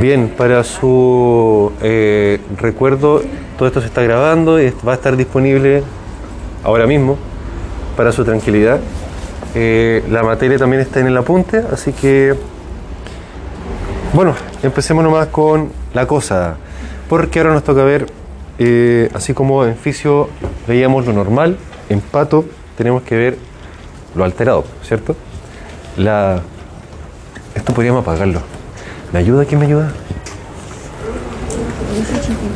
Bien, para su eh, recuerdo, todo esto se está grabando y va a estar disponible ahora mismo para su tranquilidad. Eh, la materia también está en el apunte, así que bueno, empecemos nomás con la cosa, porque ahora nos toca ver, eh, así como en fisio veíamos lo normal, en pato tenemos que ver lo alterado, ¿cierto? Esto podríamos apagarlo. ¿Me ayuda? ¿Quién me ayuda?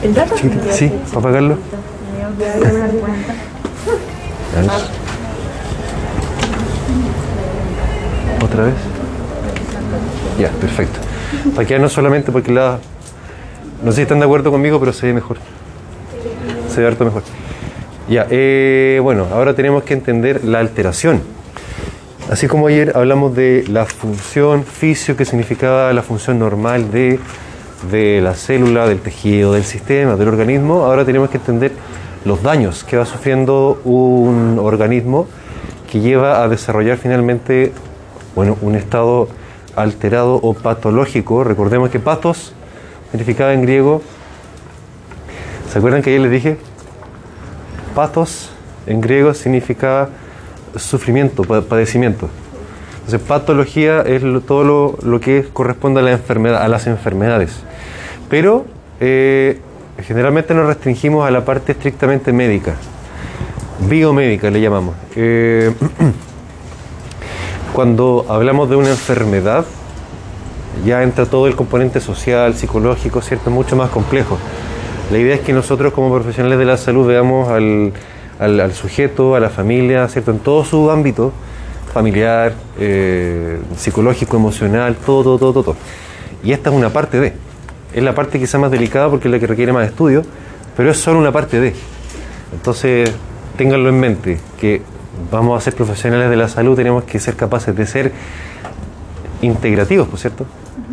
¿El dato? Chiquitito, Sí, para ver. ¿Otra vez? Ya, perfecto. Para quedarnos solamente porque la... No sé si están de acuerdo conmigo, pero se ve mejor. Se ve harto mejor. Ya, eh, bueno, ahora tenemos que entender la alteración. Así como ayer hablamos de la función fisio, que significaba la función normal de, de la célula, del tejido, del sistema, del organismo, ahora tenemos que entender los daños que va sufriendo un organismo que lleva a desarrollar finalmente bueno, un estado alterado o patológico. Recordemos que patos significaba en griego, ¿se acuerdan que ayer les dije? Patos en griego significaba sufrimiento, pa- padecimiento. Entonces, patología es todo lo, lo que corresponde a, la enfermedad, a las enfermedades. Pero eh, generalmente nos restringimos a la parte estrictamente médica, biomédica le llamamos. Eh, cuando hablamos de una enfermedad, ya entra todo el componente social, psicológico, ¿cierto? Mucho más complejo. La idea es que nosotros como profesionales de la salud veamos al, al- sujeto, a la familia, ¿cierto? En todo su ámbito, familiar, eh, psicológico, emocional, todo, todo, todo, todo. Y esta es una parte de. Es la parte quizá más delicada porque es la que requiere más estudio, pero es solo una parte de. Entonces, ténganlo en mente, que vamos a ser profesionales de la salud, tenemos que ser capaces de ser integrativos, ¿por cierto?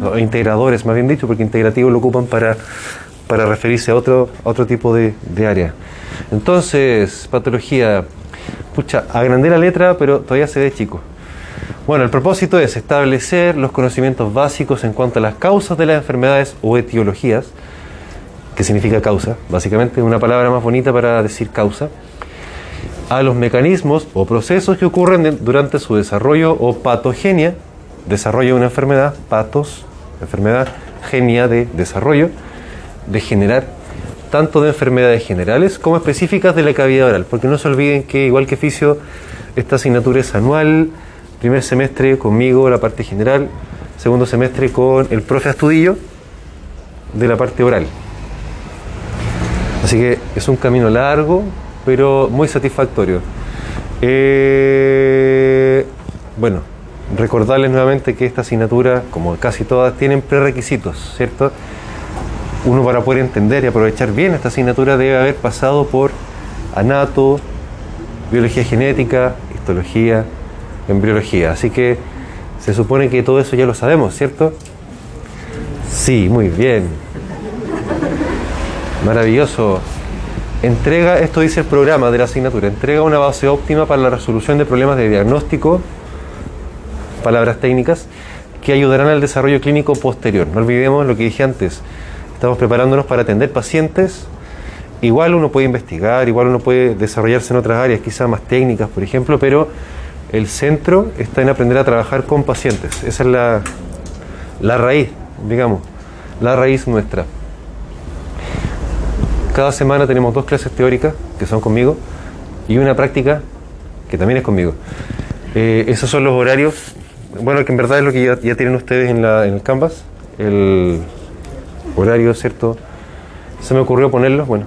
O integradores, más bien dicho, porque integrativos lo ocupan para, para referirse a otro, otro tipo de, de área. Entonces, patología, pucha, agrandé la letra, pero todavía se ve chico. Bueno, el propósito es establecer los conocimientos básicos en cuanto a las causas de las enfermedades o etiologías, que significa causa, básicamente una palabra más bonita para decir causa, a los mecanismos o procesos que ocurren durante su desarrollo o patogenia, desarrollo de una enfermedad, patos, enfermedad, genia de desarrollo, de generar tanto de enfermedades generales como específicas de la cavidad oral, porque no se olviden que igual que fisio, esta asignatura es anual, primer semestre conmigo la parte general, segundo semestre con el profe Astudillo de la parte oral. Así que es un camino largo, pero muy satisfactorio. Eh, bueno, recordarles nuevamente que esta asignatura, como casi todas, tienen prerequisitos, ¿cierto? Uno para poder entender y aprovechar bien esta asignatura debe haber pasado por anato, biología genética, histología, embriología. Así que se supone que todo eso ya lo sabemos, ¿cierto? Sí, muy bien. Maravilloso. Entrega, esto dice el programa de la asignatura, entrega una base óptima para la resolución de problemas de diagnóstico, palabras técnicas, que ayudarán al desarrollo clínico posterior. No olvidemos lo que dije antes, estamos preparándonos para atender pacientes, igual uno puede investigar, igual uno puede desarrollarse en otras áreas, quizás más técnicas, por ejemplo, pero el centro está en aprender a trabajar con pacientes. Esa es la, la raíz, digamos, la raíz nuestra. Cada semana tenemos dos clases teóricas, que son conmigo, y una práctica, que también es conmigo. Eh, esos son los horarios, bueno, que en verdad es lo que ya, tienen ustedes en, en el Canvas, el horario, ¿cierto? Se me ocurrió ponerlo, bueno,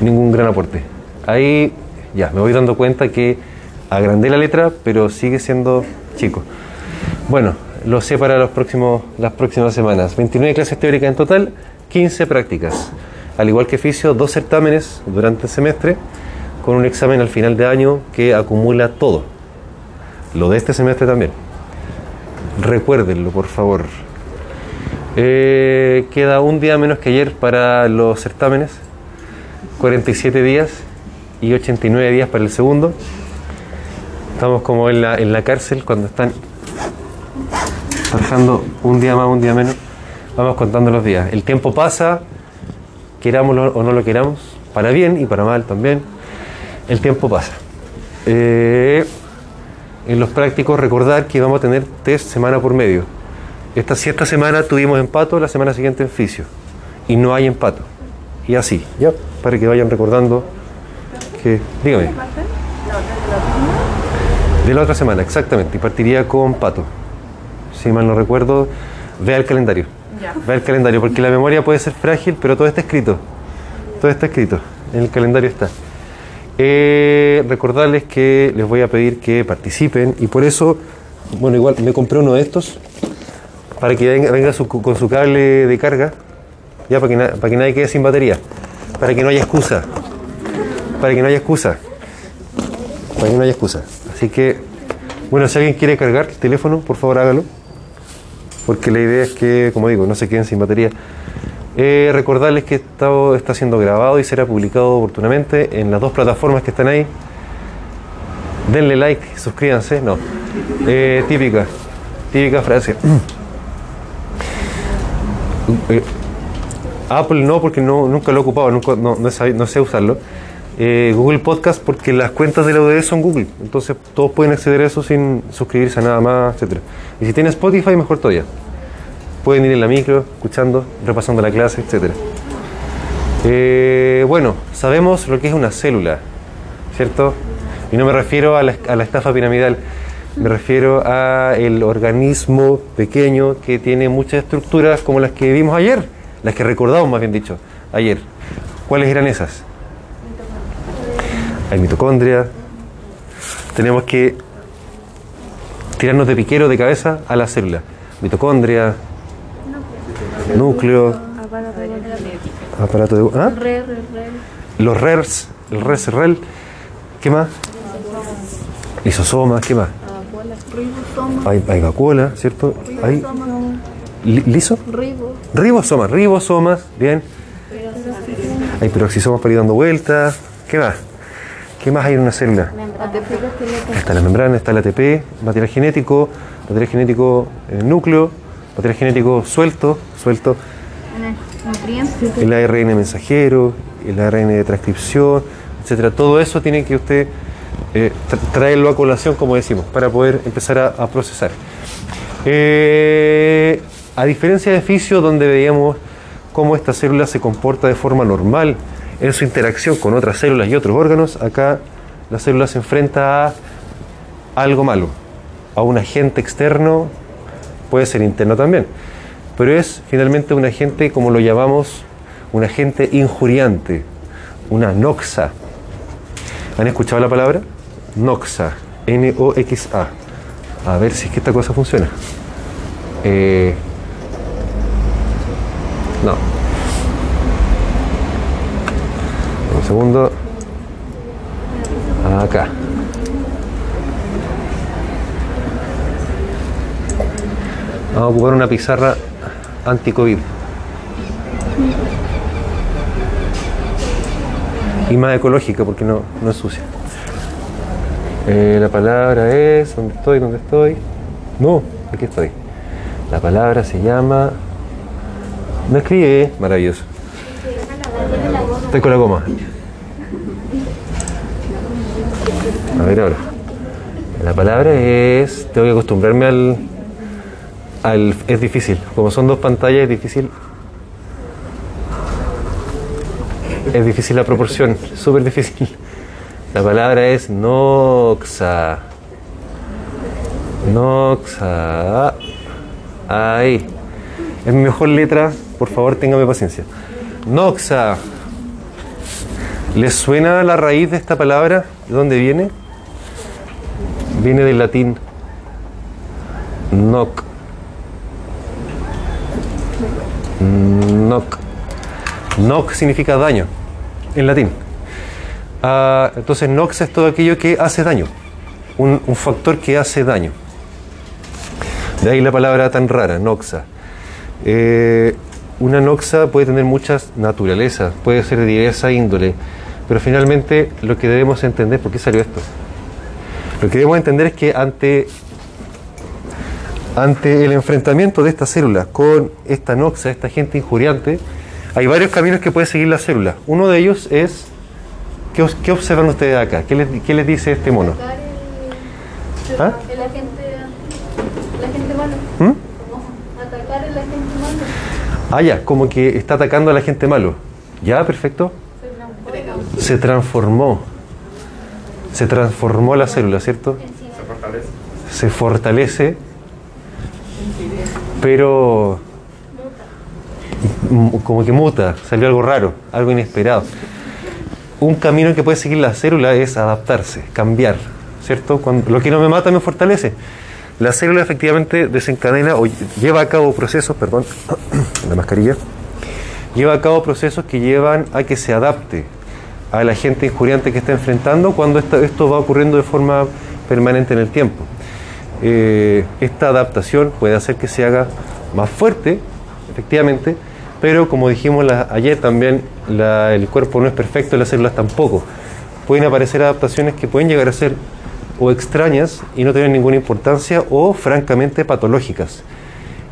ningún gran aporte. Ahí ya, me voy dando cuenta que agrandé la letra, pero sigue siendo chico. Bueno, lo sé para los próximos, las próximas semanas. 29 clases teóricas en total, 15 prácticas. Al igual que fisio, dos certámenes durante el semestre, con un examen al final de año que acumula todo. Lo de este semestre también. Recuérdenlo, por favor. Eh, queda un día menos que ayer para los certámenes. 47 días y 89 días para el segundo. Estamos como en la, en la cárcel cuando están Trabajando un día más, un día menos. Vamos contando los días. El tiempo pasa, querámoslo o no lo queramos, para bien y para mal también. El tiempo pasa. Eh, en los prácticos recordar que vamos a tener test semana por medio. Esta, si esta semana tuvimos empato, la semana siguiente en fisio. Y no hay empato. Y así, ¿ya? Para que vayan recordando que... Dígame. De la otra semana, exactamente. Y partiría con pato. Si mal no recuerdo, vea el calendario. Vea el calendario, porque la memoria puede ser frágil, pero todo está escrito. Todo está escrito. En el calendario está. Eh, recordarles que les voy a pedir que participen y por eso, bueno, igual me compré uno de estos para que venga, con su cable de carga, ya para que, para que nadie quede sin batería, para que no haya excusa, para que no haya excusa, para que no haya excusa. Así que, bueno, si alguien quiere cargar el teléfono, por favor hágalo, porque la idea es que, como digo, no se queden sin batería. Eh, recordarles que esto está siendo grabado y será publicado oportunamente en las dos plataformas que están ahí. Denle like, suscríbanse, no. Eh, típica, típica frase. Eh, Apple no, porque no, nunca lo he ocupado, nunca, no, no, sé usarlo. Google Podcast porque las cuentas de la UDE son Google, entonces todos pueden acceder a eso sin suscribirse a nada más, etcétera. Y si tiene Spotify, mejor todavía pueden ir en la micro, escuchando, repasando la clase, etc. Eh, bueno, sabemos lo que es una célula, ¿cierto? Y no me refiero a la, estafa piramidal, me refiero a el organismo pequeño que tiene muchas estructuras como las que vimos ayer, las que recordamos más bien dicho, ayer. ¿Cuáles eran esas? Hay mitocondria. Tenemos que tirarnos de piquero de cabeza a la célula. Mitocondria, núcleo, aparato de... ¿ah? Los RERs, el RES, ¿qué más? Lisosomas, ¿qué más? Hay, hay vacuola, ¿cierto? Hay liso. Ribosomas, ribosomas, bien. Hay peroxisomas para ir dando vueltas. ¿Qué más? ¿Qué más hay en una célula? Está la membrana, está el ATP, material genético, material genético en el núcleo, material genético suelto, suelto. El ARN mensajero, el ARN de transcripción, etcétera. Todo eso tiene que usted eh, traerlo a colación, como decimos, para poder empezar a, procesar. Eh, a diferencia de fisio, donde veíamos cómo esta célula se comporta de forma normal en su interacción con otras células y otros órganos, acá la célula se enfrenta a algo malo, a un agente externo puede ser interno también, pero es finalmente un agente, como lo llamamos, un agente injuriante, una noxa. ¿Han escuchado la palabra? Noxa, N-O-X-A. A ver si es que esta cosa funciona. Eh, no. Un segundo. Acá. Vamos a ocupar una pizarra anti-COVID. Y más ecológica porque no, no es sucia. Eh, la palabra es. ¿Dónde estoy? ¿Dónde estoy? No, aquí estoy. La palabra se llama. No escribe, maravilloso. Estoy con la goma. A ver ahora. La palabra es. Tengo que acostumbrarme al, es difícil. Como son dos pantallas, es difícil. Es difícil la proporción, súper difícil. La palabra es noxa. Noxa. Ahí. Es mi mejor letra, por favor, téngame paciencia. Noxa. ¿Les suena la raíz de esta palabra? ¿De dónde viene? Viene del latín noc Noc. Noc significa daño en latín. Ah, entonces, nox es todo aquello que hace daño, un, factor que hace daño. De ahí la palabra tan rara, noxa. Eh, una noxa puede tener muchas naturalezas, puede ser de diversa índole, pero finalmente lo que debemos entender, ¿por qué salió esto? Lo que debemos entender es que ante ante el enfrentamiento de esta célula con esta noxa, esta gente injuriante, hay varios caminos que puede seguir la célula. Uno de ellos es, ¿qué, observan ustedes acá? ¿Qué les, qué les dice este mono? Atacar el, ¿Ah? el agente, el agente malo. ¿Mm? Como atacar el agente malo. Ah, ya, como que está atacando a la gente malo. Ya, perfecto. Se transforma Se transformó. Se transformó la célula, ¿cierto? en sí. Se fortalece, pero como que muta, salió algo raro, algo inesperado. Un camino que puede seguir la célula es adaptarse, cambiar, ¿cierto? Cuando, lo que no me mata me fortalece. La célula efectivamente desencadena o lleva a cabo procesos, perdón, la mascarilla, lleva a cabo procesos que llevan a que se adapte al agente injuriante que está enfrentando cuando esta- esto va ocurriendo de forma permanente en el tiempo. Eh, esta adaptación puede hacer que se haga más fuerte, efectivamente, pero como dijimos ayer también, el cuerpo no es perfecto las células tampoco. Pueden aparecer adaptaciones que pueden llegar a ser o extrañas y no tener ninguna importancia o francamente patológicas.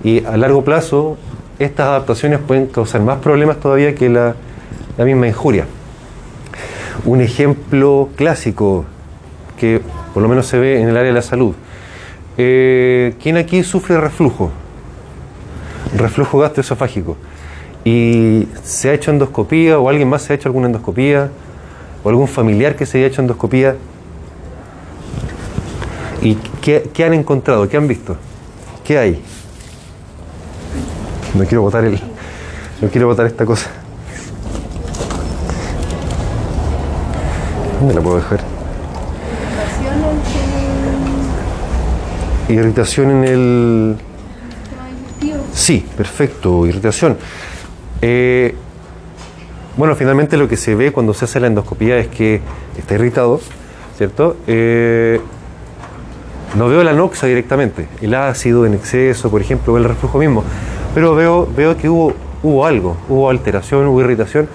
Y a largo plazo, estas adaptaciones pueden causar más problemas todavía que la, la misma injuria. Un ejemplo clásico que por lo menos se ve en el área de la salud. Eh, ¿Quién aquí sufre reflujo? Reflujo gastroesofágico. ¿Y se ha hecho endoscopía o alguien más se ha hecho alguna endoscopía? ¿O algún familiar que se haya hecho endoscopía? ¿Y qué, qué han encontrado? ¿Qué han visto? ¿Qué hay? No quiero botar el. No quiero botar esta cosa. ¿Dónde la puedo dejar? Irritación en el. Sí, perfecto, irritación. Eh, bueno, finalmente lo que se ve cuando se hace la endoscopía es que está irritado, ¿cierto? Eh, no veo la noxa directamente, el ácido en exceso, por ejemplo, el reflujo mismo, pero veo, que hubo, algo, hubo alteración, hubo irritación.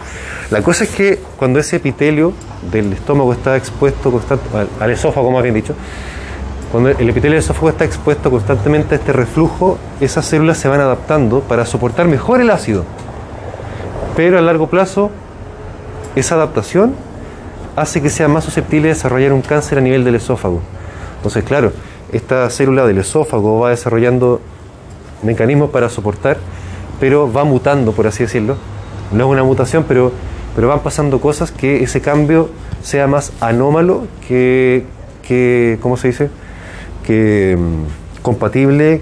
La cosa es que cuando ese epitelio del estómago está expuesto constant- al, al esófago, más bien dicho, cuando el epitelio del esófago está expuesto constantemente a este reflujo, esas células se van adaptando para soportar mejor el ácido. Pero a largo plazo, esa adaptación hace que sea más susceptible de desarrollar un cáncer a nivel del esófago. Entonces, claro, esta célula del esófago va desarrollando mecanismos para soportar, pero va mutando, por así decirlo. No es una mutación, pero, pero van pasando cosas que ese cambio sea más anómalo que, que ¿cómo se dice? Que mm, compatible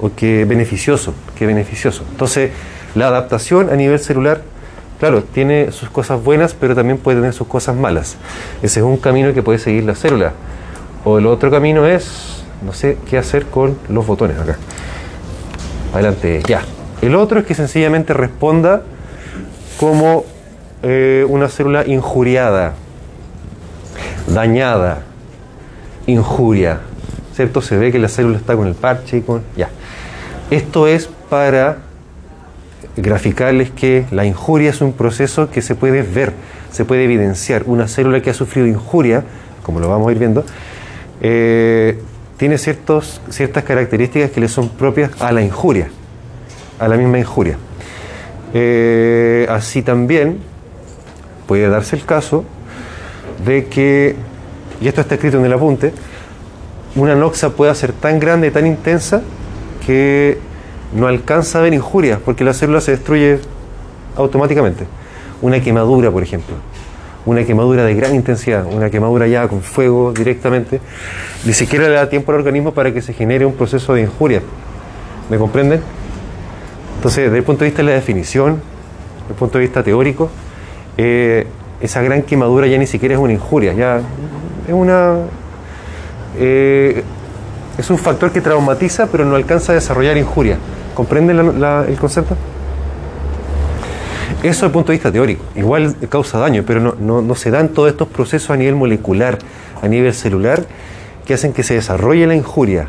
o que beneficioso, que beneficioso. Entonces, la adaptación a nivel celular, claro, tiene sus cosas buenas, pero también puede tener sus cosas malas. Ese es un camino que puede seguir la célula. O el otro camino es, no sé qué hacer con los botones acá. Adelante, ya. El otro es que sencillamente responda como eh, una célula injuriada, dañada, injuria. ¿Cierto? Se ve que la célula está con el parche y con. Ya. Esto es para graficarles que la injuria es un proceso que se puede ver, se puede evidenciar. Una célula que ha sufrido injuria, como lo vamos a ir viendo, eh, tiene ciertos, ciertas características que le son propias a la injuria, a la misma injuria. Eh, así también puede darse el caso de que, y esto está escrito en el apunte, una noxa pueda ser tan grande tan intensa que no alcanza a ver injurias porque la célula se destruye automáticamente. Una quemadura, por ejemplo, una quemadura de gran intensidad, una quemadura ya con fuego directamente, ni siquiera le da tiempo al organismo para que se genere un proceso de injuria. ¿Me comprenden? Entonces, desde el punto de vista de la definición, desde el punto de vista teórico, eh, esa gran quemadura ya ni siquiera es una injuria, ya es una eh, es un factor que traumatiza pero no alcanza a desarrollar injuria. ¿Comprenden la- la- el concepto? Eso desde el punto de vista teórico. Igual causa daño, pero no, no, no se dan todos estos procesos a nivel molecular, a nivel celular, que hacen que se desarrolle la injuria.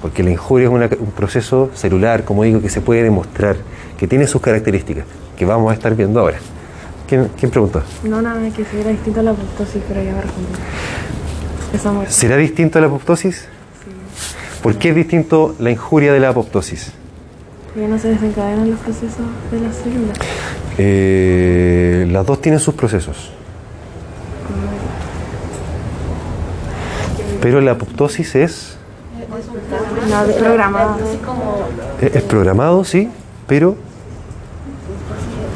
Porque la injuria es una- un proceso celular, como digo, que se puede demostrar, que tiene sus características, que vamos a estar viendo ahora. ¿Quién, quién preguntó? No, nada, que si era distinto a la apoptosis, pero ya me respondí. ¿Será distinto a la apoptosis? ¿Por qué es distinto la injuria de la apoptosis? Porque no se desencadenan los procesos de las células. Eh, las dos tienen sus procesos. Pero la apoptosis es, No. Así como es es programado, sí, pero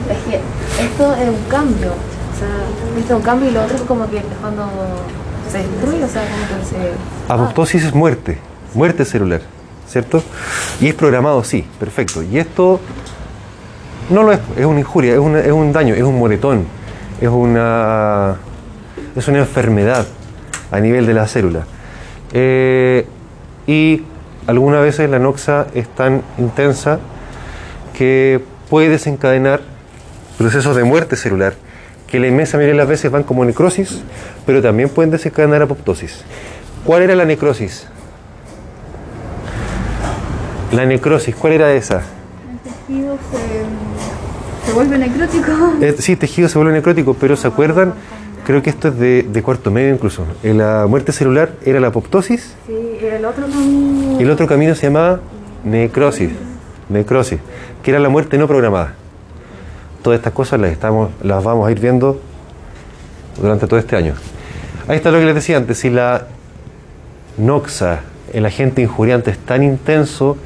Es que esto es un cambio. O sea, esto es un cambio y lo otro es como que cuando se destruye, o sea, como que se. apoptosis es muerte, muerte celular, ¿cierto? Y es programado, sí, perfecto. Y esto no lo es, es una injuria, es, un daño, es un moretón, es una, es una enfermedad a nivel de la célula. Eh, y algunas veces la noxa es tan intensa que puede desencadenar procesos de muerte celular, que la inmensa mayoría de las veces van como necrosis, pero también pueden desencadenar apoptosis. ¿Cuál era la necrosis? La necrosis, ¿cuál era esa? El tejido se, se vuelve necrótico. Eh, sí, tejido se vuelve necrótico, pero ¿se acuerdan? Creo que esto es de, de cuarto medio incluso. La muerte celular era la apoptosis Sí, el otro camino. el otro camino se llamaba necrosis, necrosis, que era la muerte no programada. Todas estas cosas las, estamos, las vamos a ir viendo durante todo este año. Ahí está lo que les decía antes, si la noxa, el agente injuriante es tan intenso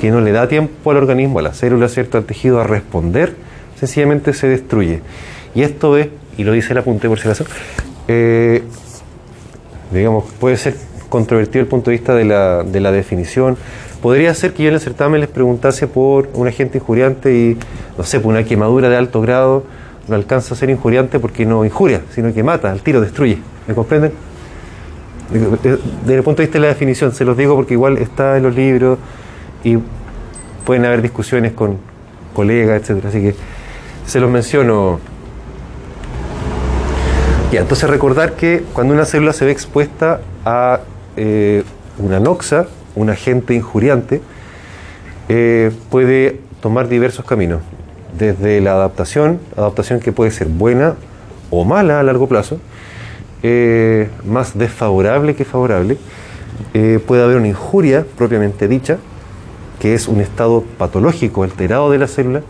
que no le da tiempo al organismo, a la célula, ¿cierto? al tejido a responder, sencillamente se destruye. Y esto es, y lo dice el apunte por si acaso, eh, digamos, puede ser controvertido el punto de vista de la, de la definición. Podría ser que yo en el certamen les preguntase por un agente injuriante y, no sé, por una quemadura de alto grado no alcanza a ser injuriante porque no injuria, sino que mata, al tiro, destruye. ¿Me comprenden? Desde el punto de vista de la definición, se los digo porque igual está en los libros y pueden haber discusiones con colegas, etcétera. Así que se los menciono. Ya, entonces recordar que cuando una célula se ve expuesta a eh, una noxa, un agente injuriante, eh, puede tomar diversos caminos. Desde la adaptación, adaptación que puede ser buena o mala a largo plazo, eh, más desfavorable que favorable, puede haber una injuria propiamente dicha, que es un estado patológico alterado de la célula,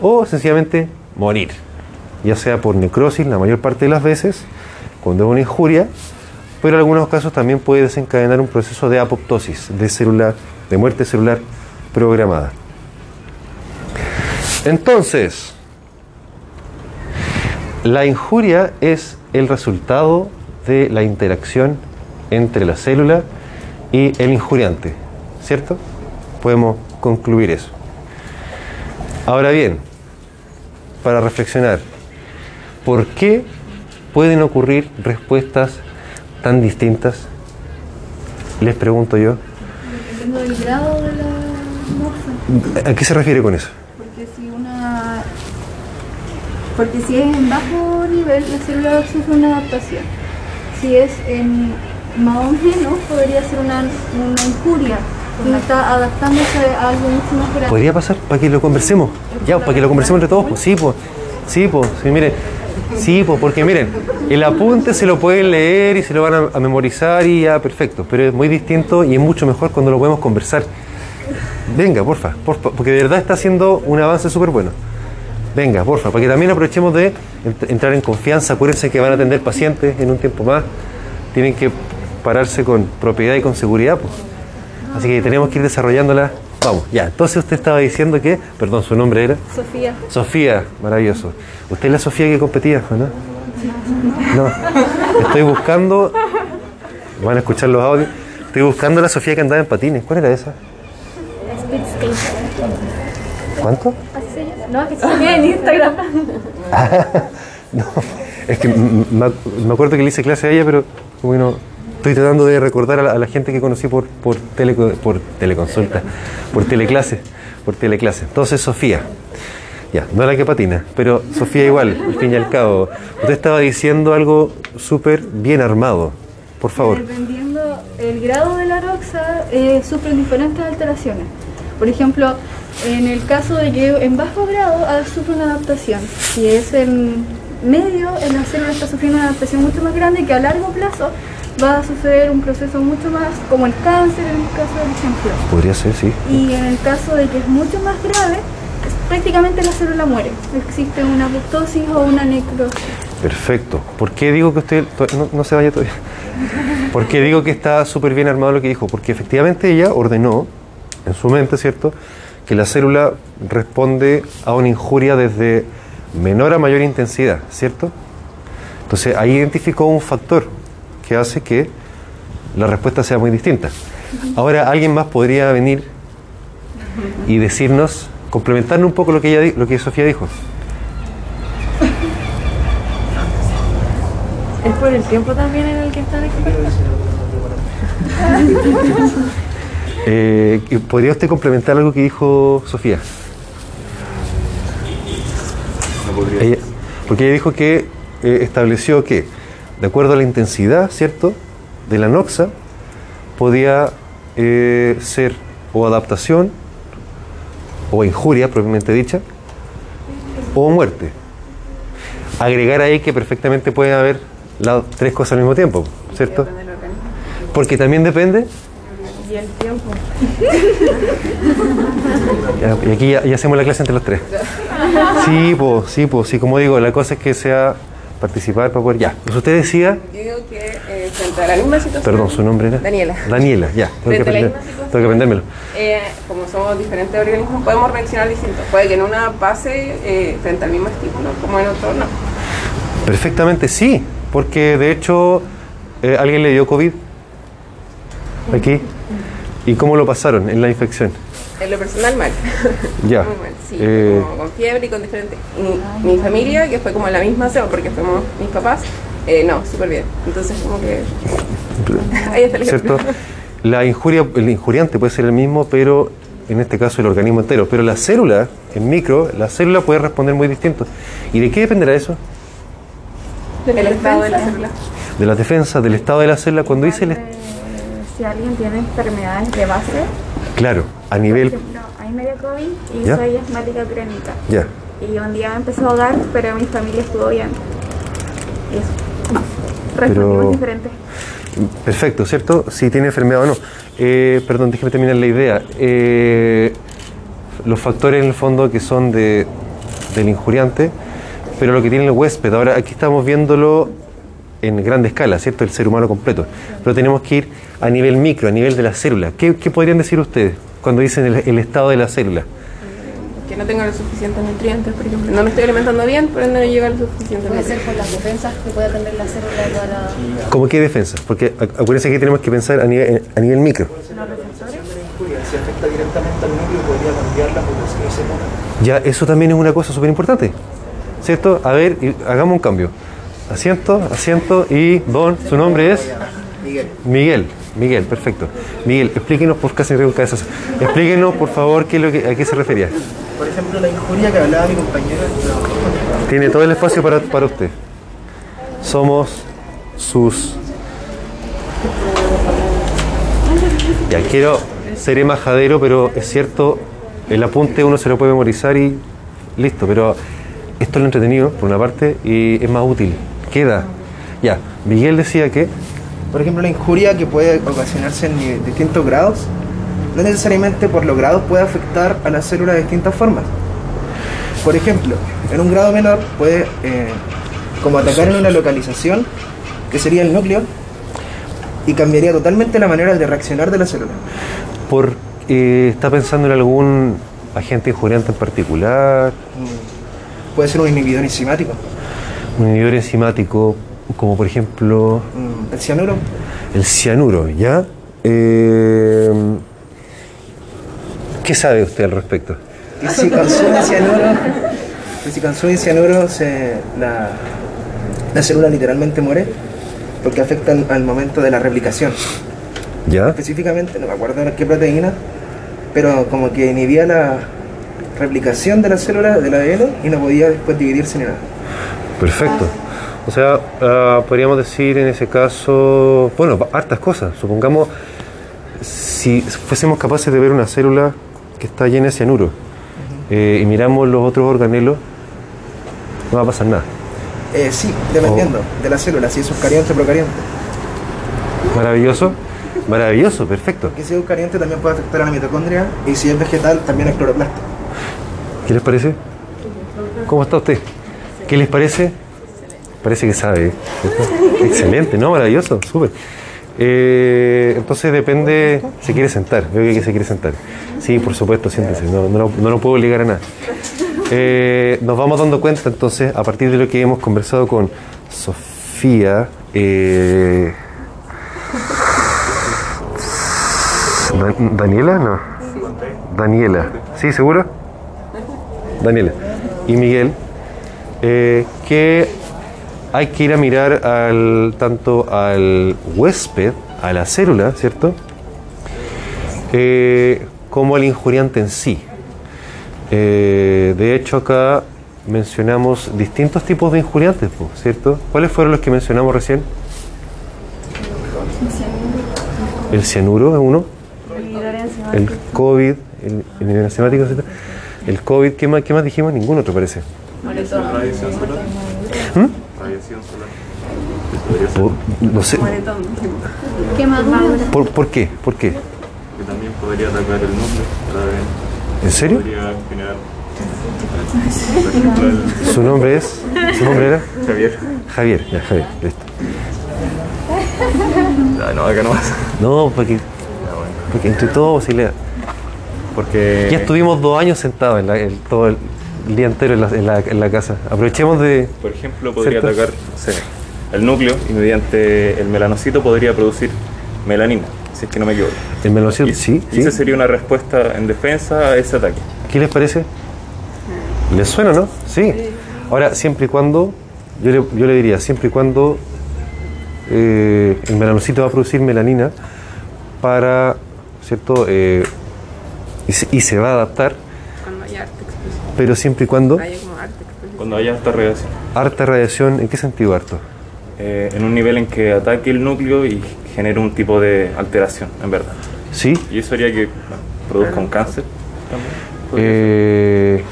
o sencillamente morir, ya sea por necrosis la mayor parte de las veces, cuando es una injuria, pero en algunos casos también puede desencadenar un proceso de apoptosis, de, célula, de muerte celular programada. Entonces, la injuria es el resultado de la interacción entre la célula y el injuriante, ¿cierto? Podemos concluir eso. Ahora bien, para reflexionar, ¿por qué pueden ocurrir respuestas tan distintas? Les pregunto yo. Dependiendo del grado de la. ¿A qué se refiere con eso? Porque si una. Porque si es en bajo nivel, la célula sufre una adaptación. Si es en más o menos, podría ser una, una injuria. Uno está adaptándose a algo mucho más grande. ¿Podría pasar para que lo conversemos? Ya, para que lo conversemos entre todos. Pues sí, pues. Sí, pues. Sí, miren. Sí, pues, porque miren, el apunte se lo pueden leer y se lo van a, memorizar y ya, perfecto. Pero es muy distinto y es mucho mejor cuando lo podemos conversar. Venga, porfa, porfa, porque de verdad está haciendo un avance súper bueno. Venga, porfa, para que también aprovechemos de ent- entrar en confianza. Acuérdense que van a atender pacientes en un tiempo más. Tienen que pararse con propiedad y con seguridad. Pues. Así que tenemos que ir desarrollándola. Vamos, ya. Entonces usted estaba diciendo que, perdón, su nombre era Sofía. Sofía, maravilloso. ¿Usted es la Sofía que competía, no? No. Estoy buscando. Van a escuchar los audios. Estoy buscando la Sofía que andaba en patines. ¿Cuál era esa? ¿Cuánto? Llama. No, que en Instagram. No, es que me acuerdo que le hice clase a ella, pero como que no. Estoy tratando de recordar a la, gente que conocí por, por, teleco- por teleconsulta, por teleclase, por teleclase. Entonces, Sofía. Ya, no la que patina, pero Sofía igual, al fin y al cabo. Usted estaba diciendo algo súper bien armado. Por favor. Dependiendo el grado de la roxa, eh, sufren diferentes alteraciones. Por ejemplo, en el caso de que en bajo grado ah, sufre una adaptación. Si es en medio, en la célula está sufriendo una adaptación mucho más grande que a largo plazo va a suceder un proceso mucho más, como el cáncer en el caso del ejemplo. Podría ser, sí. Y en el caso de que es mucho más grave, prácticamente la célula muere. Existe una apoptosis o una necrosis. Perfecto. ¿Por qué digo que usted no se vaya todavía? ¿Por qué digo que está súper bien armado lo que dijo? Porque efectivamente ella ordenó en su mente, ¿cierto?, que la célula responde a una injuria desde menor a mayor intensidad, ¿cierto? Entonces ahí identificó un factor que hace que la respuesta sea muy distinta. Ahora alguien más podría venir y decirnos, complementarnos un poco lo que ella, lo que Sofía dijo. Es por el tiempo también en el que están expuestas. Eh, ¿y ¿Podría usted complementar algo que dijo Sofía? Ella- porque ella dijo que eh, estableció que, de acuerdo a la intensidad, ¿cierto?, de la noxa, podía eh, ser o adaptación, o injuria propiamente dicha, o muerte. Agregar ahí que perfectamente pueden haber las tres cosas al mismo tiempo, ¿cierto? Porque también depende Y el tiempo. Ya, y aquí ya, ya hacemos la clase entre los tres. Sí, pues, sí, pues, sí, como digo, la cosa es que sea participar para poder. Ya, pues usted decía, Yo digo que eh, frente a la misma situación. perdón, su nombre era. Daniela. Daniela, ya, tengo que, Frente a la aprender, misma situación. tengo que aprendérmelo. Eh, como somos diferentes organismos, podemos reaccionar distintos. Puede que en una pase eh, frente al mismo estímulo, como en otro no. Perfectamente sí, porque de hecho eh, alguien le dio COVID aquí. ¿Y cómo lo pasaron en la infección? En lo personal, mal. Ya. Muy mal, sí. Eh, como con fiebre y con diferentes. Mi, mi familia, que fue como la misma porque fuimos mis papás, eh, no, súper bien. Entonces, como que. Ahí está el. ¿Cierto? La injuria, el injuriante puede ser el mismo, pero en este caso el organismo entero. Pero la célula, en micro, la célula puede responder muy distinto. ¿Y de qué dependerá eso? El estado de la célula. De la defensa, del estado de la célula. Cuando dice el... Si alguien tiene enfermedades de base, Claro, a por nivel... ejemplo, a mí me dio COVID y ¿Ya? soy asmática crónica. Ya, Y un día me empezó a dar, pero mi familia estuvo bien. Y eso. Respondimos Pero- diferente. perfecto, ¿cierto? Si tiene enfermedad o no. Eh, perdón, déjeme terminar la idea. Eh, los factores en el fondo que son de, del injuriante, pero lo que tiene el huésped. Ahora, aquí estamos viéndolo en grande escala, ¿cierto? El ser humano completo. Pero tenemos que ir a nivel micro, a nivel de la célula. ¿Qué, qué podrían decir ustedes cuando dicen el, el estado de la célula? Que no tenga los suficientes nutrientes, por ejemplo. No me estoy alimentando bien, pero no llega los suficientes Puede ser nutrientes. por las defensas que pueda tener la célula para. ¿Cómo qué defensa? Porque acu- acuérdense que tenemos que pensar a nivel, a nivel micro. Si afecta directamente al núcleo, podría cambiar la población de células. Ya, eso también es una cosa súper importante. ¿Cierto? A ver, hagamos un cambio. Asiento, asiento y don, su nombre es Miguel. Miguel. Miguel, perfecto. Miguel, explíquenos por casi un cabezas. Explíquenos, por favor, qué es lo que, a qué se refería. Por ejemplo, la injuria que hablaba mi compañero. Tiene todo el espacio para, para usted. Somos sus. Ya quiero ser majadero, pero es cierto, el apunte uno se lo puede memorizar y listo, pero esto es lo entretenido, por una parte, y es más útil. Queda. Ya, Miguel decía que. Por ejemplo, la injuria que puede ocasionarse en distintos grados, no necesariamente por los grados puede afectar a la célula de distintas formas. Por ejemplo, en un grado menor puede eh, como atacar en una localización, que sería el núcleo, y cambiaría totalmente la manera de reaccionar de la célula. por eh, ¿Está pensando en algún agente injuriante en particular? Mm, Puede ser un inhibidor enzimático, Un inhibidor enzimático, como por ejemplo mm, el cianuro. el cianuro, ¿ya? Eh, ¿Qué sabe usted al respecto? Y si consume cianuro, y si consume cianuro se, la, la célula literalmente muere porque afecta al, al momento de la replicación. ¿Ya? Específicamente, no me acuerdo qué proteína, pero como que inhibía la replicación de la célula del ADN y no podía después dividirse ni nada. Perfecto. O sea, ah, podríamos decir en ese caso, bueno, hartas cosas. Supongamos, si fuésemos capaces de ver una célula que está llena de cianuro eh, y miramos los otros organelos, no va a pasar nada. Eh, sí, dependiendo de la célula, si es eucarionte o procarionte. Maravilloso. Maravilloso, perfecto. Que si es eucariante también puede afectar a la mitocondria y si es vegetal también al cloroplasto. ¿Qué les parece? ¿Cómo está usted? ¿Qué les parece? Parece que sabe. ¿cierto? Excelente, ¿no? Maravilloso, súper. Eh, entonces depende, se quiere sentar, veo que se quiere sentar. Sí, por supuesto, siéntese, no, no, no lo puedo obligar a nada. Eh, nos vamos dando cuenta entonces, a partir de lo que hemos conversado con Sofía, eh, Dan- Daniela, no. Daniela, ¿sí, seguro? Daniela y Miguel, eh, que hay que ir a mirar al, tanto al huésped, a la célula, ¿cierto? Eh, como al injuriante en sí. Eh, de hecho, acá mencionamos distintos tipos de injuriantes, ¿cierto? ¿Cuáles fueron los que mencionamos recién? El cianuro es uno. El COVID, el, el etc. El COVID, ¿qué más, ¿qué más dijimos? Ningún otro parece. Radiación solar. ¿Mm? Radiación solar. Podría ser O- no sé. Quemaduras. ¿Por, por qué? ¿Por qué? que también podría atacar el núcleo. ¿En serio? Podría generar. Por ¿Su nombre es? ¿Su nombre era? Javier. Javier, ya, Javier, listo. Ah, no, acá no más. No, porque, bueno. porque entre todos posibilidad. Porque. Ya estuvimos dos años sentados en la- el- todo el, el día entero en la, en la- en la casa. Aprovechemos de. Por ejemplo, podría ¿Cierto? atacar el núcleo y mediante el melanocito podría producir melanina, si es que no me equivoco. El melocito, Y, sí, y sí. esa sería una respuesta en defensa a ese ataque. ¿Qué les parece? ¿Les suena, no? Sí. Ahora, siempre y cuando, yo le, yo le diría, siempre y cuando eh, el melanocito va a producir melanina para, ¿cierto? Eh, y, se, y se va a adaptar, pero siempre y cuando como arte. Cuando haya esta radiación. harta radiación, ¿en qué sentido harto? Eh, en un nivel en que ataque el núcleo y genere un tipo de alteración, en verdad. ¿Sí? Y eso haría que bueno, produzca un cáncer. también. Eh,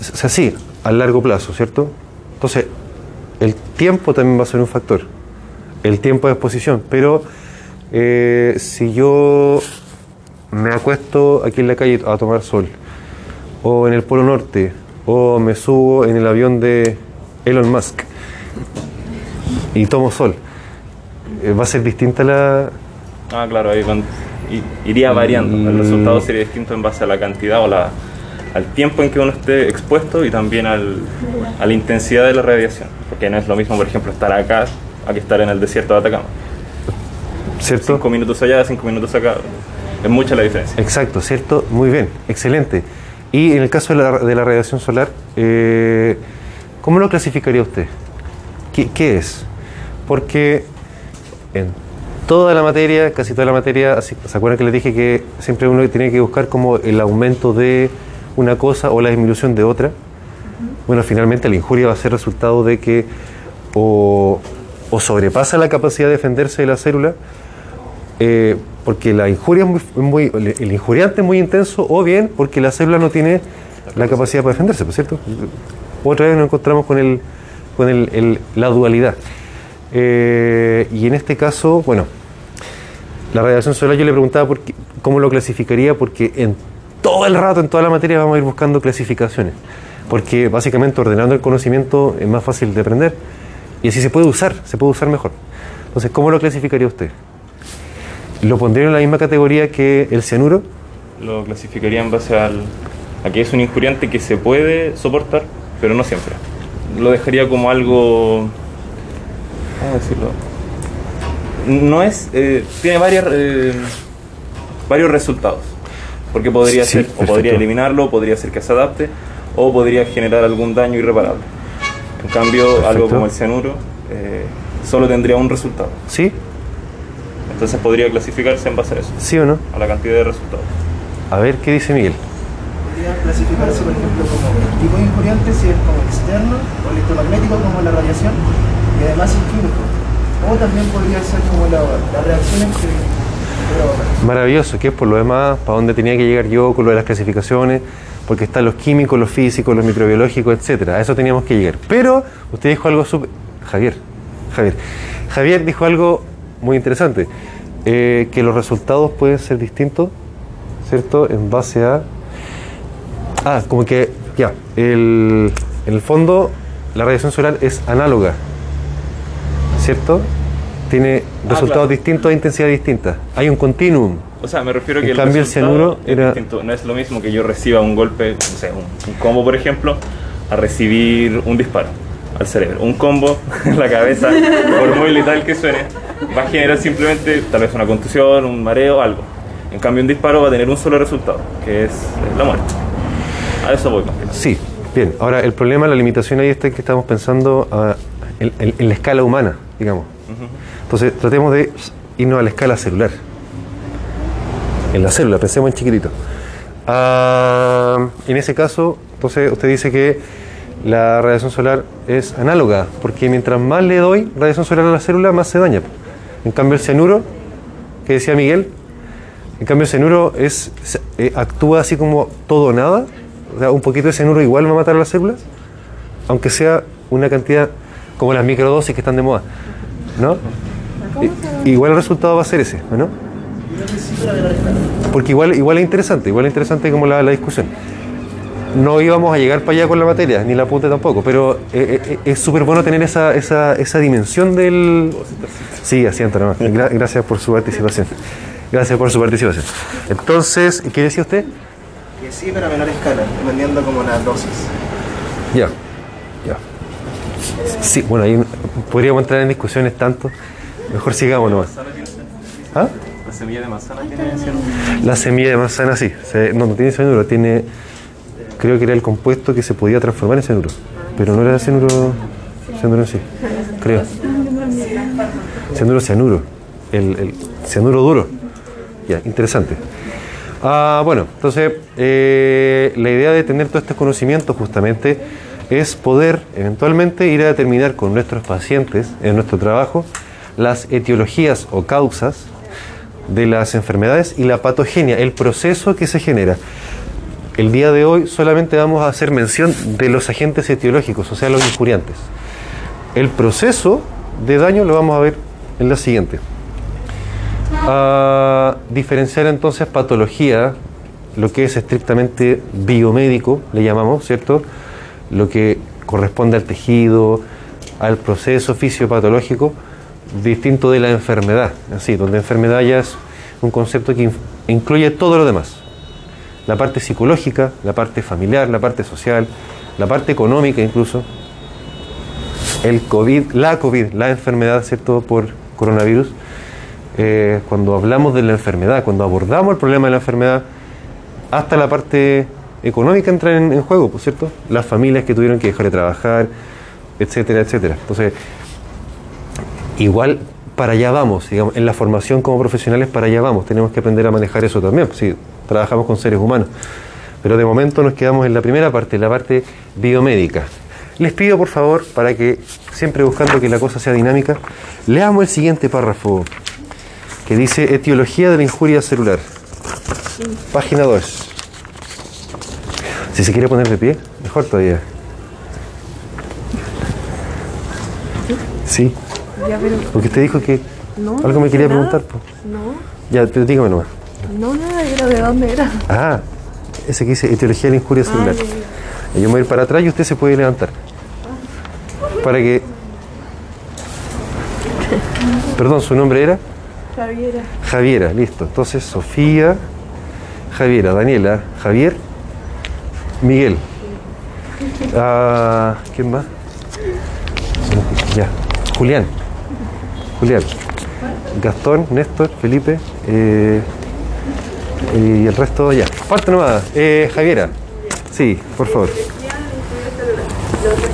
o sea, sí, a largo plazo, ¿cierto? Entonces, el tiempo también va a ser un factor. El tiempo de exposición. Pero eh, si yo me acuesto aquí en la calle a tomar sol, o en el Polo Norte, o me subo en el avión de Elon Musk y tomo sol, eh, va a ser distinta la, Ah, claro, ahí van- i- iría variando. El resultado sería distinto en base a la cantidad o la, al tiempo en que uno esté expuesto y también al, a la intensidad de la radiación. Porque no es lo mismo, por ejemplo, estar acá a que estar en el desierto de Atacama. ¿cierto? Cinco minutos allá, cinco minutos acá. Es mucha la diferencia. Exacto, ¿cierto? Muy bien, excelente. Y en el caso de la, de la radiación solar, eh, ¿cómo lo clasificaría usted? ¿Qué, qué es? Porque en toda la materia, casi toda la materia, ¿se acuerdan que les dije que siempre uno tiene que buscar como el aumento de una cosa o la disminución de otra? Bueno, finalmente la injuria va a ser resultado de que o, o sobrepasa la capacidad de defenderse de la célula, eh, porque la injuria es muy, el, injuriante es muy intenso, o bien porque la célula no tiene la capacidad para defenderse, ¿por cierto? Otra vez nos encontramos con, el, con el- la dualidad. Eh, y en este caso, bueno, la radiación solar yo le preguntaba cómo lo clasificaría, porque en todo el rato, en toda la materia, vamos a ir buscando clasificaciones. Porque básicamente ordenando el conocimiento es más fácil de aprender y así se puede usar, se puede usar mejor. Entonces, ¿cómo lo clasificaría usted? ¿Lo pondría en la misma categoría que el cianuro? Lo clasificaría en base al, a que es un injuriante que se puede soportar, pero no siempre. Lo dejaría como algo. ¿Cómo decirlo? No es. eh, tiene varias, eh, varios resultados. Porque podría Sí, ser, o podría eliminarlo, podría ser que se adapte, o podría generar algún daño irreparable. En cambio, algo como el cianuro eh, solo tendría un resultado. ¿Sí? Entonces podría clasificarse en base a eso, ¿Sí o no? a la cantidad de resultados. A ver, ¿qué dice Miguel? Podría clasificarse, por ejemplo, como tipo de injuriante, si es como externo o electromagnético, como la radiación, y además es químico. O también podría ser como la, la reacción entre. Maravilloso, que es por lo demás, para dónde tenía que llegar yo con lo de las clasificaciones, porque están los químicos, los físicos, los microbiológicos, etcétera. A eso teníamos que llegar. Pero usted dijo algo súper. Javier, Javier. Javier dijo algo muy interesante, eh, que los resultados pueden ser distintos, ¿cierto? En base a... Ah, como que, ya, el, en el fondo la radiación solar es análoga, ¿cierto? Tiene resultados claro. distintos e intensidad distinta. Hay un continuum. O sea, me refiero que el cambio, el cianuro es era- distinto. No es lo mismo que yo reciba un golpe, no sé, un, un combo, por ejemplo, a recibir un disparo al cerebro. Un combo en la cabeza, por muy letal que suene, va a generar simplemente tal vez una contusión, un mareo, algo. En cambio, un disparo va a tener un solo resultado, que es la muerte. A eso voy más que nada. Sí, bien. Ahora, el problema, la limitación ahí está en que estamos pensando ah, en, en- en la escala humana, digamos. Entonces, tratemos de irnos a la escala celular. En la célula, pensemos en chiquitito. Ah, en ese caso, entonces usted dice que la radiación solar es análoga, porque mientras más le doy radiación solar a la célula, más se daña. En cambio, el cianuro, que decía Miguel, en cambio, el cianuro es, eh, actúa así como todo o nada. O sea, un poquito de cianuro igual va a matar a las células, aunque sea una cantidad como las microdosis que están de moda. ¿No? Igual el resultado va a ser ese, ¿no? Porque igual, igual es interesante, igual es interesante como la, la discusión. No íbamos a llegar para allá con la materia, ni la apunte tampoco, pero eh, eh, es súper bueno tener esa, esa, esa dimensión del... Sí, asiento nomás. Gra- gracias por su participación. Gracias por su participación. Entonces, ¿qué decía usted? Que sí, pero a menor escala, dependiendo como la dosis. Ya, ya. Sí, bueno, ahí podríamos entrar en discusiones tanto. Mejor sigamos nomás. ¿Ah? La semilla de manzana tiene cianuro. La semilla de manzana sí, se- no, no tiene cianuro, tiene, creo que era el compuesto que se podía transformar en cianuro, pero no era cianuro, cianuro en sí, creo. Cianuro, cianuro, el, el cianuro duro. Ya, interesante. Ah, bueno, entonces eh, la idea de tener todos estos conocimientos justamente es poder eventualmente ir a determinar con nuestros pacientes en nuestro trabajo las etiologías o causas de las enfermedades y la patogenia, el proceso que se genera. El día de hoy solamente vamos a hacer mención de los agentes etiológicos, o sea, los injuriantes. El proceso de daño lo vamos a ver en la siguiente. A diferenciar entonces patología, lo que es estrictamente biomédico, le llamamos, ¿cierto? Lo que corresponde al tejido, al proceso fisiopatológico, distinto de la enfermedad, así, donde enfermedad ya es un concepto que in- incluye todo lo demás. La parte psicológica, la parte familiar, la parte social, la parte económica incluso, el COVID, la COVID, la enfermedad, ¿cierto?, por coronavirus, eh, cuando hablamos de la enfermedad, cuando abordamos el problema de la enfermedad, hasta la parte económica entra en, juego, ¿por cierto? Las familias que tuvieron que dejar de trabajar, etcétera, etcétera. Entonces, igual para allá vamos, digamos, en la formación como profesionales para allá vamos, tenemos que aprender a manejar eso también, si trabajamos con seres humanos. Pero de momento nos quedamos en la primera parte, la parte biomédica. Les pido por favor, para que siempre buscando que la cosa sea dinámica, leamos el siguiente párrafo que dice etiología de la injuria celular. Página 2. Si se quiere poner de pie, mejor todavía. Sí, Ya, pero porque usted dijo que no. algo me quería nada. preguntar. po. No, Ya, pero dígame nomás. no, nada, era de dónde era. Ah, ese que dice etiología de la injuria celular. Ah. Y Yo me voy a ir para atrás y usted se puede levantar. Para que... Perdón, ¿su nombre era? Javiera. Javiera, listo. Entonces, Sofía, Javiera, Daniela, Javier, Miguel. Ah, ¿Quién más? Ya. Julián. Julián. Gastón, Néstor, Felipe. eh, y el resto ya. Falta nomás. Eh, Javiera. Sí, por favor.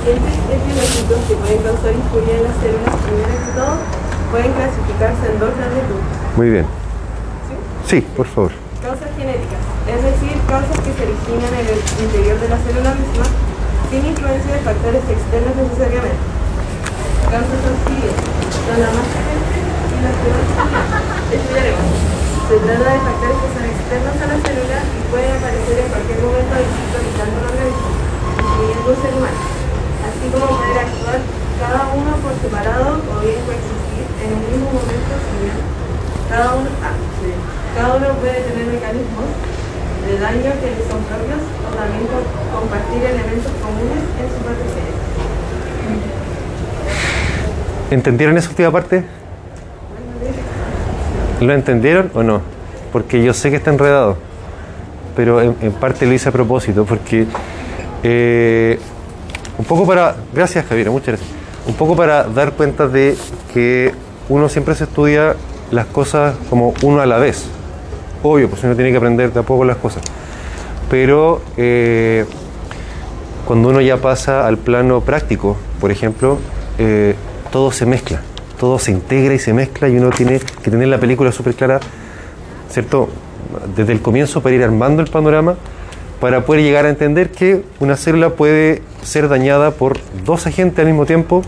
Los agentes etiológicos que pueden causar injuria en las células, primero que todo, pueden clasificarse en dos grandes grupos. Muy bien. Sí, por favor. Causas genéticas, es decir, causas que se originan en el interior de la célula misma sin influencia de factores externos necesariamente. Causas auxiliares, son las más frecuentes y las que más estudiaremos. Se trata de factores que son externos a la célula y pueden aparecer en cualquier momento del ciclo vital de un organismo, incluyendo un ser humano, así como poder actuar cada uno por separado o bien coexistir en un mismo momento, si cada uno, ah, cada uno puede tener mecanismos de daño que le son propios o también co- compartir elementos comunes en su cerebro. ¿Entendieron esa última parte? ¿Lo entendieron o no? Porque yo sé que está enredado, pero en, en parte lo hice a propósito, porque eh, un poco para, gracias Javiera, muchas gracias, un poco para dar cuenta de que uno siempre se estudia las cosas como uno a la vez, obvio, pues uno tiene que aprender de a poco las cosas, pero eh, cuando uno ya pasa al plano práctico, por ejemplo, eh, todo se mezcla, todo se integra y se mezcla y uno tiene que tener la película súper clara, ¿cierto? Desde el comienzo para ir armando el panorama, para poder llegar a entender que una célula puede ser dañada por dos agentes al mismo tiempo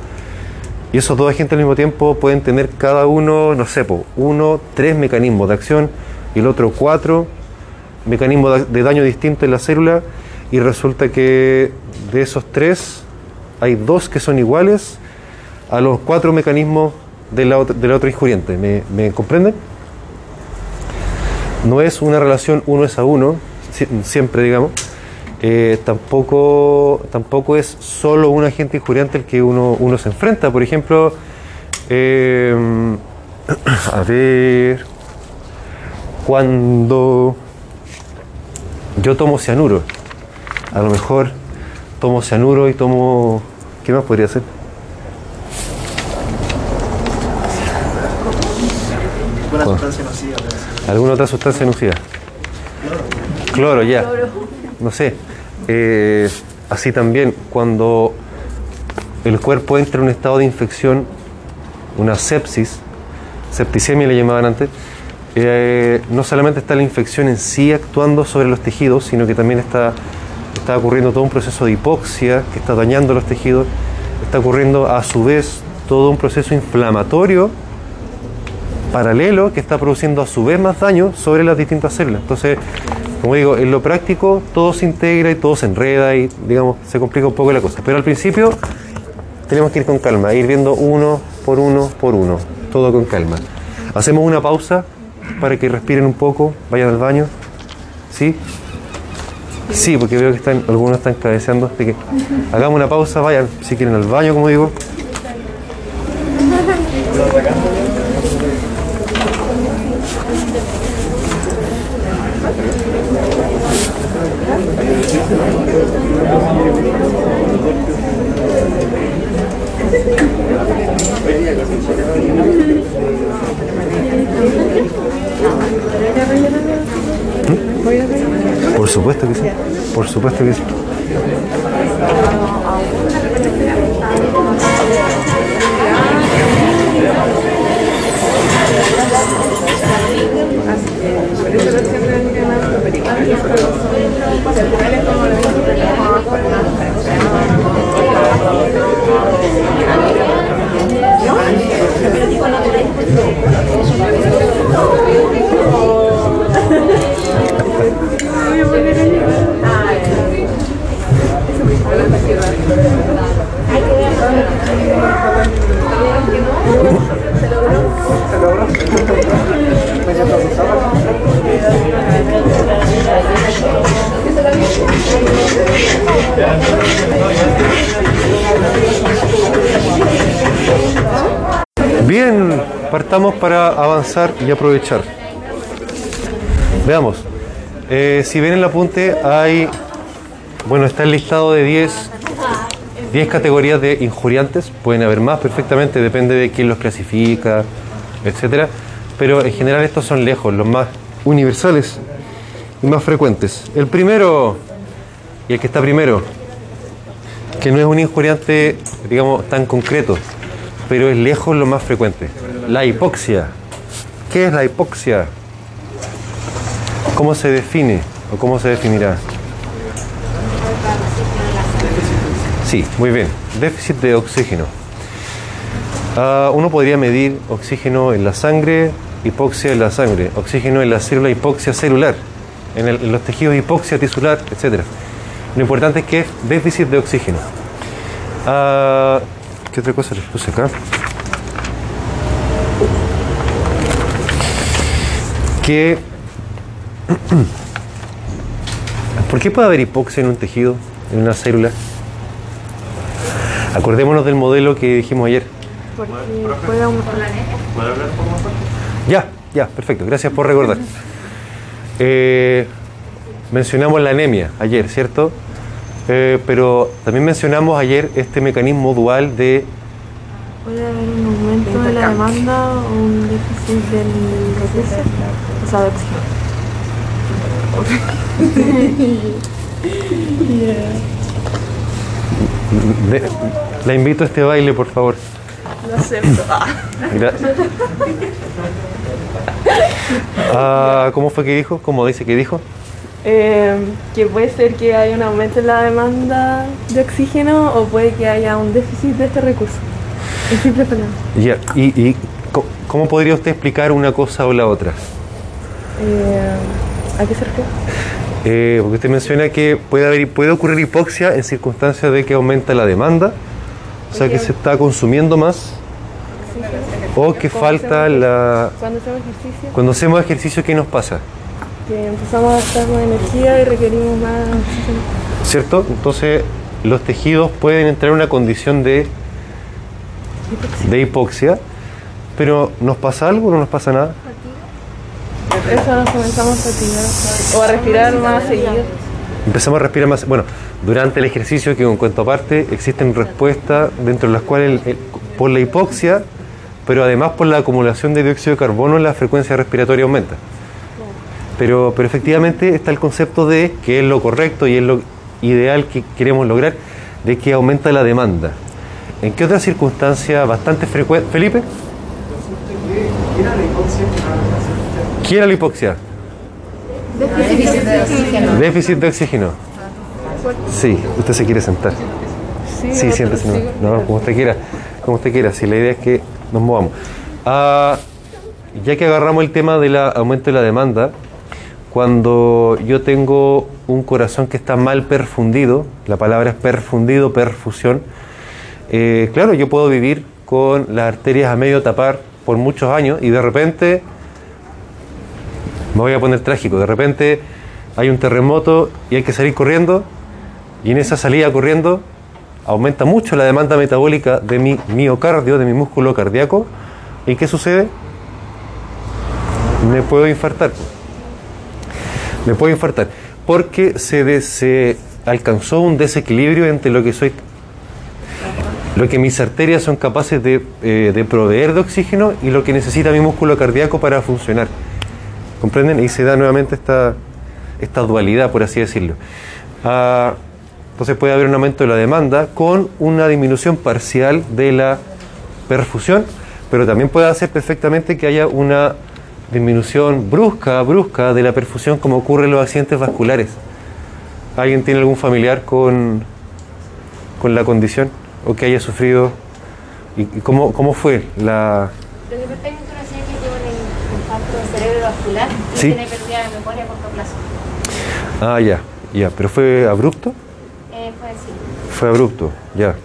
y esos dos agentes al mismo tiempo pueden tener cada uno, no sé, uno, tres mecanismos de acción y el otro cuatro mecanismos de- daño distintos en la célula y resulta que de esos tres hay dos que son iguales a los cuatro mecanismos de la, otra injuriente. ¿Me, me comprenden? No es una relación uno es a uno, siempre digamos. Eh, tampoco, tampoco es solo un agente injuriante el que uno, uno se enfrenta. Por ejemplo, eh, a ver, cuando yo tomo cianuro, a lo mejor tomo cianuro y tomo... ¿Qué más podría ser? Una Bueno. sustancia nociva. puede ser. ¿Alguna otra sustancia nociva? Cloro, ya. No sé. Eh, así también, cuando el cuerpo entra en un estado de infección, una sepsis, septicemia le llamaban antes, eh, no solamente está la infección en sí actuando sobre los tejidos, sino que también está, está ocurriendo todo un proceso de hipoxia que está dañando los tejidos, está ocurriendo a su vez todo un proceso inflamatorio paralelo que está produciendo a su vez más daño sobre las distintas células. Entonces, como digo, en lo práctico todo se integra y todo se enreda y, digamos, se complica un poco la cosa. Pero al principio tenemos que ir con calma, ir viendo uno por uno por uno, todo con calma. Hacemos una pausa para que respiren un poco, vayan al baño. ¿Sí? Sí, porque veo que están, algunos están cabeceando, así que hagamos una pausa, vayan, si quieren al baño, como digo. Por supuesto que sí, por supuesto que sí. Y aprovechar. Veamos. Eh, si ven el apunte, hay. Bueno, está el listado de 10, 10 categorías de injuriantes. Pueden haber más perfectamente, depende de quién los clasifica, etcétera. Pero en general, estos son lejos, los más universales y más frecuentes. El primero, y el que está primero, que no es un injuriante, digamos, tan concreto, pero es lejos lo más frecuente. La hipoxia. ¿Qué es la hipoxia? ¿Cómo se define o cómo se definirá? Sí, muy bien. Déficit de oxígeno. Ah, uno podría medir oxígeno en la sangre, hipoxia en la sangre, oxígeno en la célula, hipoxia celular, en, los tejidos hipoxia tisular, etc. Lo importante es que es déficit de oxígeno. Ah, ¿Qué otra cosa les puse acá? Que... ¿Por qué puede haber hipoxia en un tejido, en una célula? Acordémonos del modelo que dijimos ayer. Porque puede aumentar. Ya, ya, perfecto. Gracias por recordar. Eh, mencionamos la anemia ayer, ¿cierto? Eh, pero también mencionamos ayer este mecanismo dual de Puede haber un aumento de la demanda o un déficit del recurso. O sea, de oxígeno. de- la invito a este baile, por favor. Lo acepto. Ah. Gracias. Ah, ¿Cómo fue que dijo? ¿Cómo dice que dijo? Eh, que puede ser que haya un aumento en la demanda de oxígeno o puede que haya un déficit de este recurso. En simple palabras. Ya, ¿Y, y cómo podría usted explicar una cosa o la otra? Eh, ¿A qué se refiere? Eh, porque usted menciona que puede, haber, puede ocurrir hipoxia en circunstancias de que aumenta la demanda, o sea que se está consumiendo más, o que falta la... Cuando hacemos ejercicio, Cuando hacemos ejercicio, ¿qué nos pasa? que empezamos a gastar más energía y requerimos más. ¿Cierto? Entonces los tejidos pueden entrar en una condición de, de hipoxia, pero ¿nos pasa algo o no nos pasa nada? Eso nos comenzamos a fatigar o a respirar más seguido. Empezamos a respirar más. Bueno, durante el ejercicio, que un cuento aparte, existen respuestas dentro de las cuales, el- el- por la hipoxia, pero además por la acumulación de dióxido de carbono, la frecuencia respiratoria aumenta. Pero, pero efectivamente está el concepto de que es lo correcto y es lo ideal que queremos lograr, de que aumenta la demanda. ¿En qué otra circunstancia bastante frecuente? Felipe, ¿qué era la hipoxia? Déficit de oxígeno. Déficit de oxígeno. Sí, usted se quiere sentar. Sí, siéntese. No, no, como usted quiera. Como usted quiera. Si la idea es que nos movamos. Ah, ya que agarramos el tema del aumento de la demanda, cuando yo tengo un corazón que está mal perfundido, la palabra es perfundido, perfusión, eh, claro, yo puedo vivir con las arterias a medio tapar por muchos años y de repente me voy a poner trágico. De repente hay un terremoto y hay que salir corriendo y en esa salida corriendo aumenta mucho la demanda metabólica de mi miocardio, de mi músculo cardíaco. ¿Y qué sucede? Me puedo infartar. Me puedo infartar porque se, alcanzó un desequilibrio entre lo que soy lo que mis arterias son capaces de, eh, de proveer de oxígeno y lo que necesita mi músculo cardíaco para funcionar. ¿Comprenden? Y se da nuevamente esta, dualidad, por así decirlo. Ah, entonces puede haber un aumento de la demanda con una disminución parcial de la perfusión, pero también puede hacer perfectamente que haya una disminución brusca, brusca de la perfusión como ocurre en los accidentes vasculares. ¿Alguien tiene algún familiar con la condición o que haya sufrido? ¿Y y cómo, cómo fue la, Lo que pasa es que tiene un infarto cerebrovascular y Sí. tiene pérdida de memoria a corto plazo. Ah, ya, ya, pero fue abrupto. Eh, fue así. Fue abrupto, ya.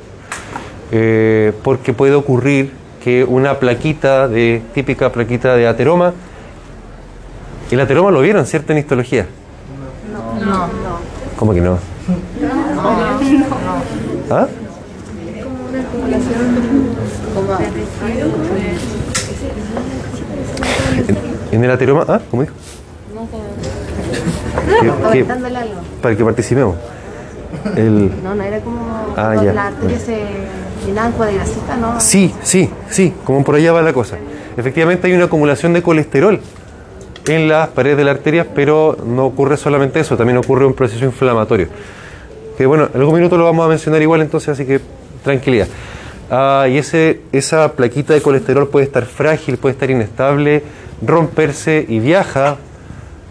Eh, porque puede ocurrir que una plaquita de típica plaquita de ateroma, el ateroma lo vieron, ¿cierto? En histología. No, no. ¿Cómo que no? ¿Ah? En, en el ateroma, ¿ah? ¿Cómo dijo? Que- que- para que participemos. El, No, no era como Ah, ya. las arterias se llenaban con grasita, ¿no? Sí, sí, sí, como por allá va la cosa. Efectivamente hay una acumulación de colesterol en las paredes de la arteria, pero no ocurre solamente eso, también ocurre un proceso inflamatorio. Que bueno, en algún minuto lo vamos a mencionar igual entonces, así que tranquilidad. Ah, y ese, esa plaquita de colesterol puede estar frágil, puede estar inestable, romperse y viaja.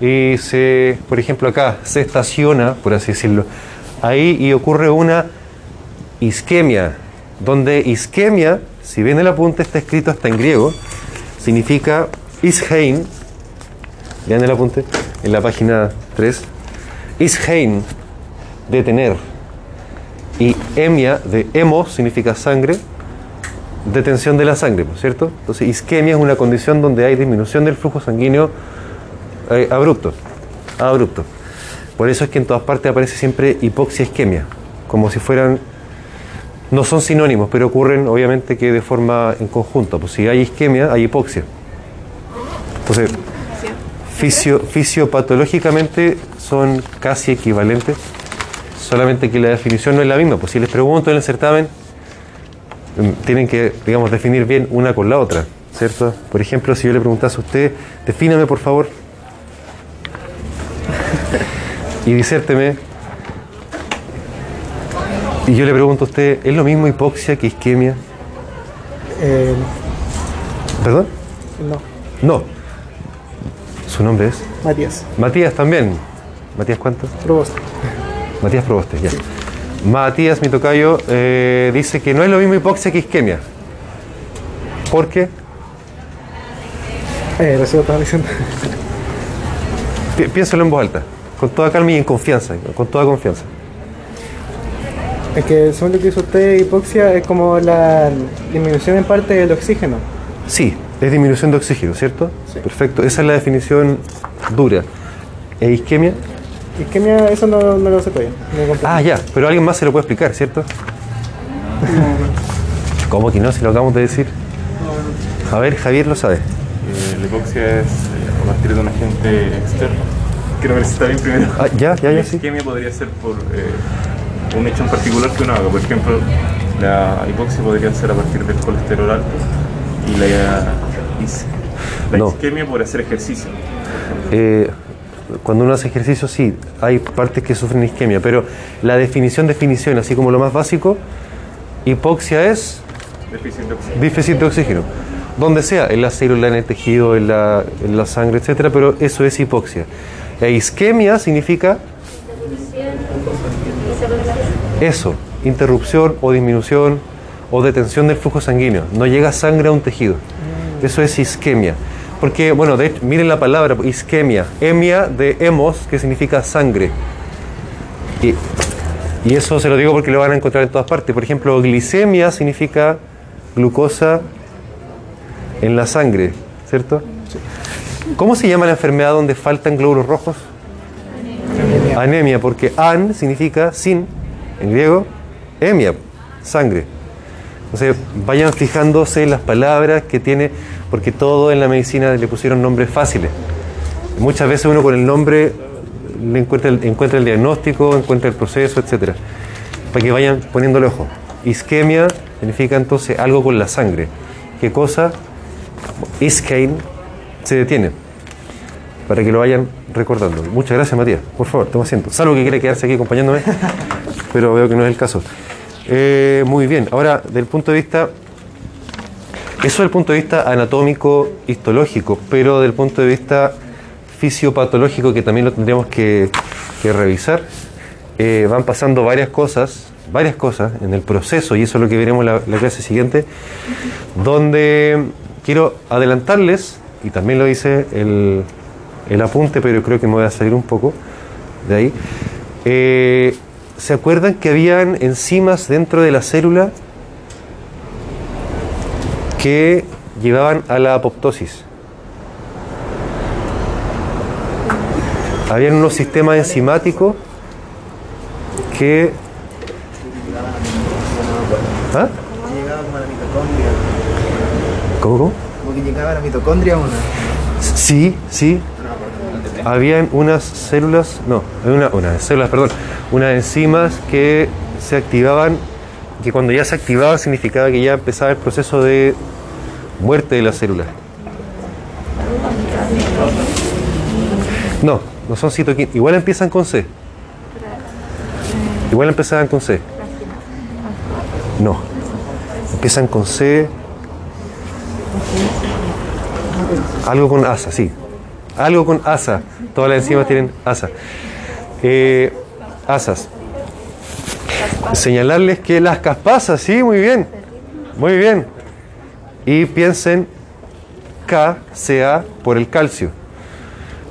Y se, por ejemplo acá, se estaciona, por así decirlo, ahí y ocurre una isquemia, donde isquemia, si bien el apunte está escrito hasta en griego, significa ishein, vean el apunte en la página 3, ishein, detener, y emia, de hemos, significa sangre, detención de la sangre, ¿no es ¿cierto? Entonces isquemia es una condición donde hay disminución del flujo sanguíneo eh, abrupto, abrupto. Por eso es que en todas partes aparece siempre hipoxia isquemia, como si fueran, no son sinónimos, pero ocurren obviamente que de forma en conjunto. Pues si hay isquemia, hay hipoxia. Entonces, fisio- fisiopatológicamente son casi equivalentes, solamente que la definición no es la misma. Pues si les pregunto en el certamen, mm, tienen que, digamos, definir bien una con la otra, ¿cierto? Por ejemplo, si yo le preguntase a usted, defíname por favor y disérteme. Y yo le pregunto a usted, ¿es lo mismo hipoxia que isquemia? Eh, ¿Perdón? no, No. ¿Su nombre es? Matías, Matías también. ¿Matías cuántos? Proboste. Matías Proboste, ya. Matías, mi tocayo, eh, dice que no es lo mismo hipoxia que isquemia. ¿Por qué? Eh, diciendo. Pi- Piénsalo en voz alta, con toda calma y en confianza, con toda confianza. Es que según lo que hizo usted, hipoxia es como la disminución en parte del oxígeno. Sí, es disminución de oxígeno, ¿cierto? Sí. Perfecto, esa es la definición dura. ¿E isquemia? Isquemia, eso no, no lo sé todavía. no. Ah, ya, pero alguien más se lo puede explicar, ¿cierto? ¿Cómo que no? Si lo acabamos de decir. A ver, Javier lo sabe. Eh, la hipoxia es eh, a partir de un agente externo. Quiero ver si está bien primero. Ah, ya, ya, La ya, sí. isquemia podría ser por eh, un hecho en particular que uno haga. Por ejemplo, la hipoxia podría ser a partir del colesterol alto y la, la No. isquemia por hacer ejercicio. Eh, cuando uno hace ejercicio, sí, hay partes que sufren isquemia, pero la definición, definición, así como lo más básico, hipoxia es Déficit de oxígeno. déficit de oxígeno. Donde sea, en la célula, en el tejido, en la, en la sangre, etcétera, pero eso es hipoxia. E isquemia significa eso, interrupción o disminución o detención del flujo sanguíneo. No llega sangre a un tejido. Eso es isquemia. Porque, bueno, de hecho, miren la palabra, isquemia. Emia de hemos, que significa sangre. Y, y eso se lo digo porque lo van a encontrar en todas partes. Por ejemplo, glicemia significa glucosa en la sangre, ¿cierto? ¿Cómo se llama la enfermedad donde faltan glóbulos rojos? Anemia, porque an significa sin, en griego, emia, sangre. Entonces, vayan fijándose las palabras que tiene, porque todo en la medicina le pusieron nombres fáciles. Muchas veces uno con el nombre encuentra el, diagnóstico, encuentra el proceso, etcétera. Para que vayan poniéndole ojo. Isquemia significa entonces algo con la sangre. ¿Qué cosa? Iskein se detiene. Para que lo vayan recordando. Muchas gracias, Matías. Por favor, toma asiento. Salvo que quiera quedarse aquí acompañándome, pero veo que no es el caso. Eh, muy bien. Ahora, del punto de vista. Eso desde el punto de vista anatómico, histológico, pero del punto de vista fisiopatológico, que también lo tendríamos que, revisar, eh, van pasando varias cosas, varias cosas en el proceso, y eso es lo que veremos la, la clase siguiente, donde quiero adelantarles, y también lo dice el, el apunte, pero creo que me voy a salir un poco de ahí. Eh, ¿Se acuerdan que habían enzimas dentro de la célula que llevaban a la apoptosis? Habían unos sistemas enzimáticos que... ¿Ah? Llegaba como a la mitocondria. ¿Cómo, cómo? Como que llegaba a la mitocondria una. Sí, sí. Habían unas células, no, una, unas células, perdón, unas enzimas que se activaban, que cuando ya se activaban significaba que ya empezaba el proceso de muerte de la célula. No, no son citoquinas, igual empiezan con C. Igual empezaban con C. No, empiezan con C. Algo con asa, sí. Algo con asa. Todas las enzimas tienen asa. Eh, asas. Señalarles que las caspasas, sí, muy bien. Muy bien. Y piensen K, CA por el calcio.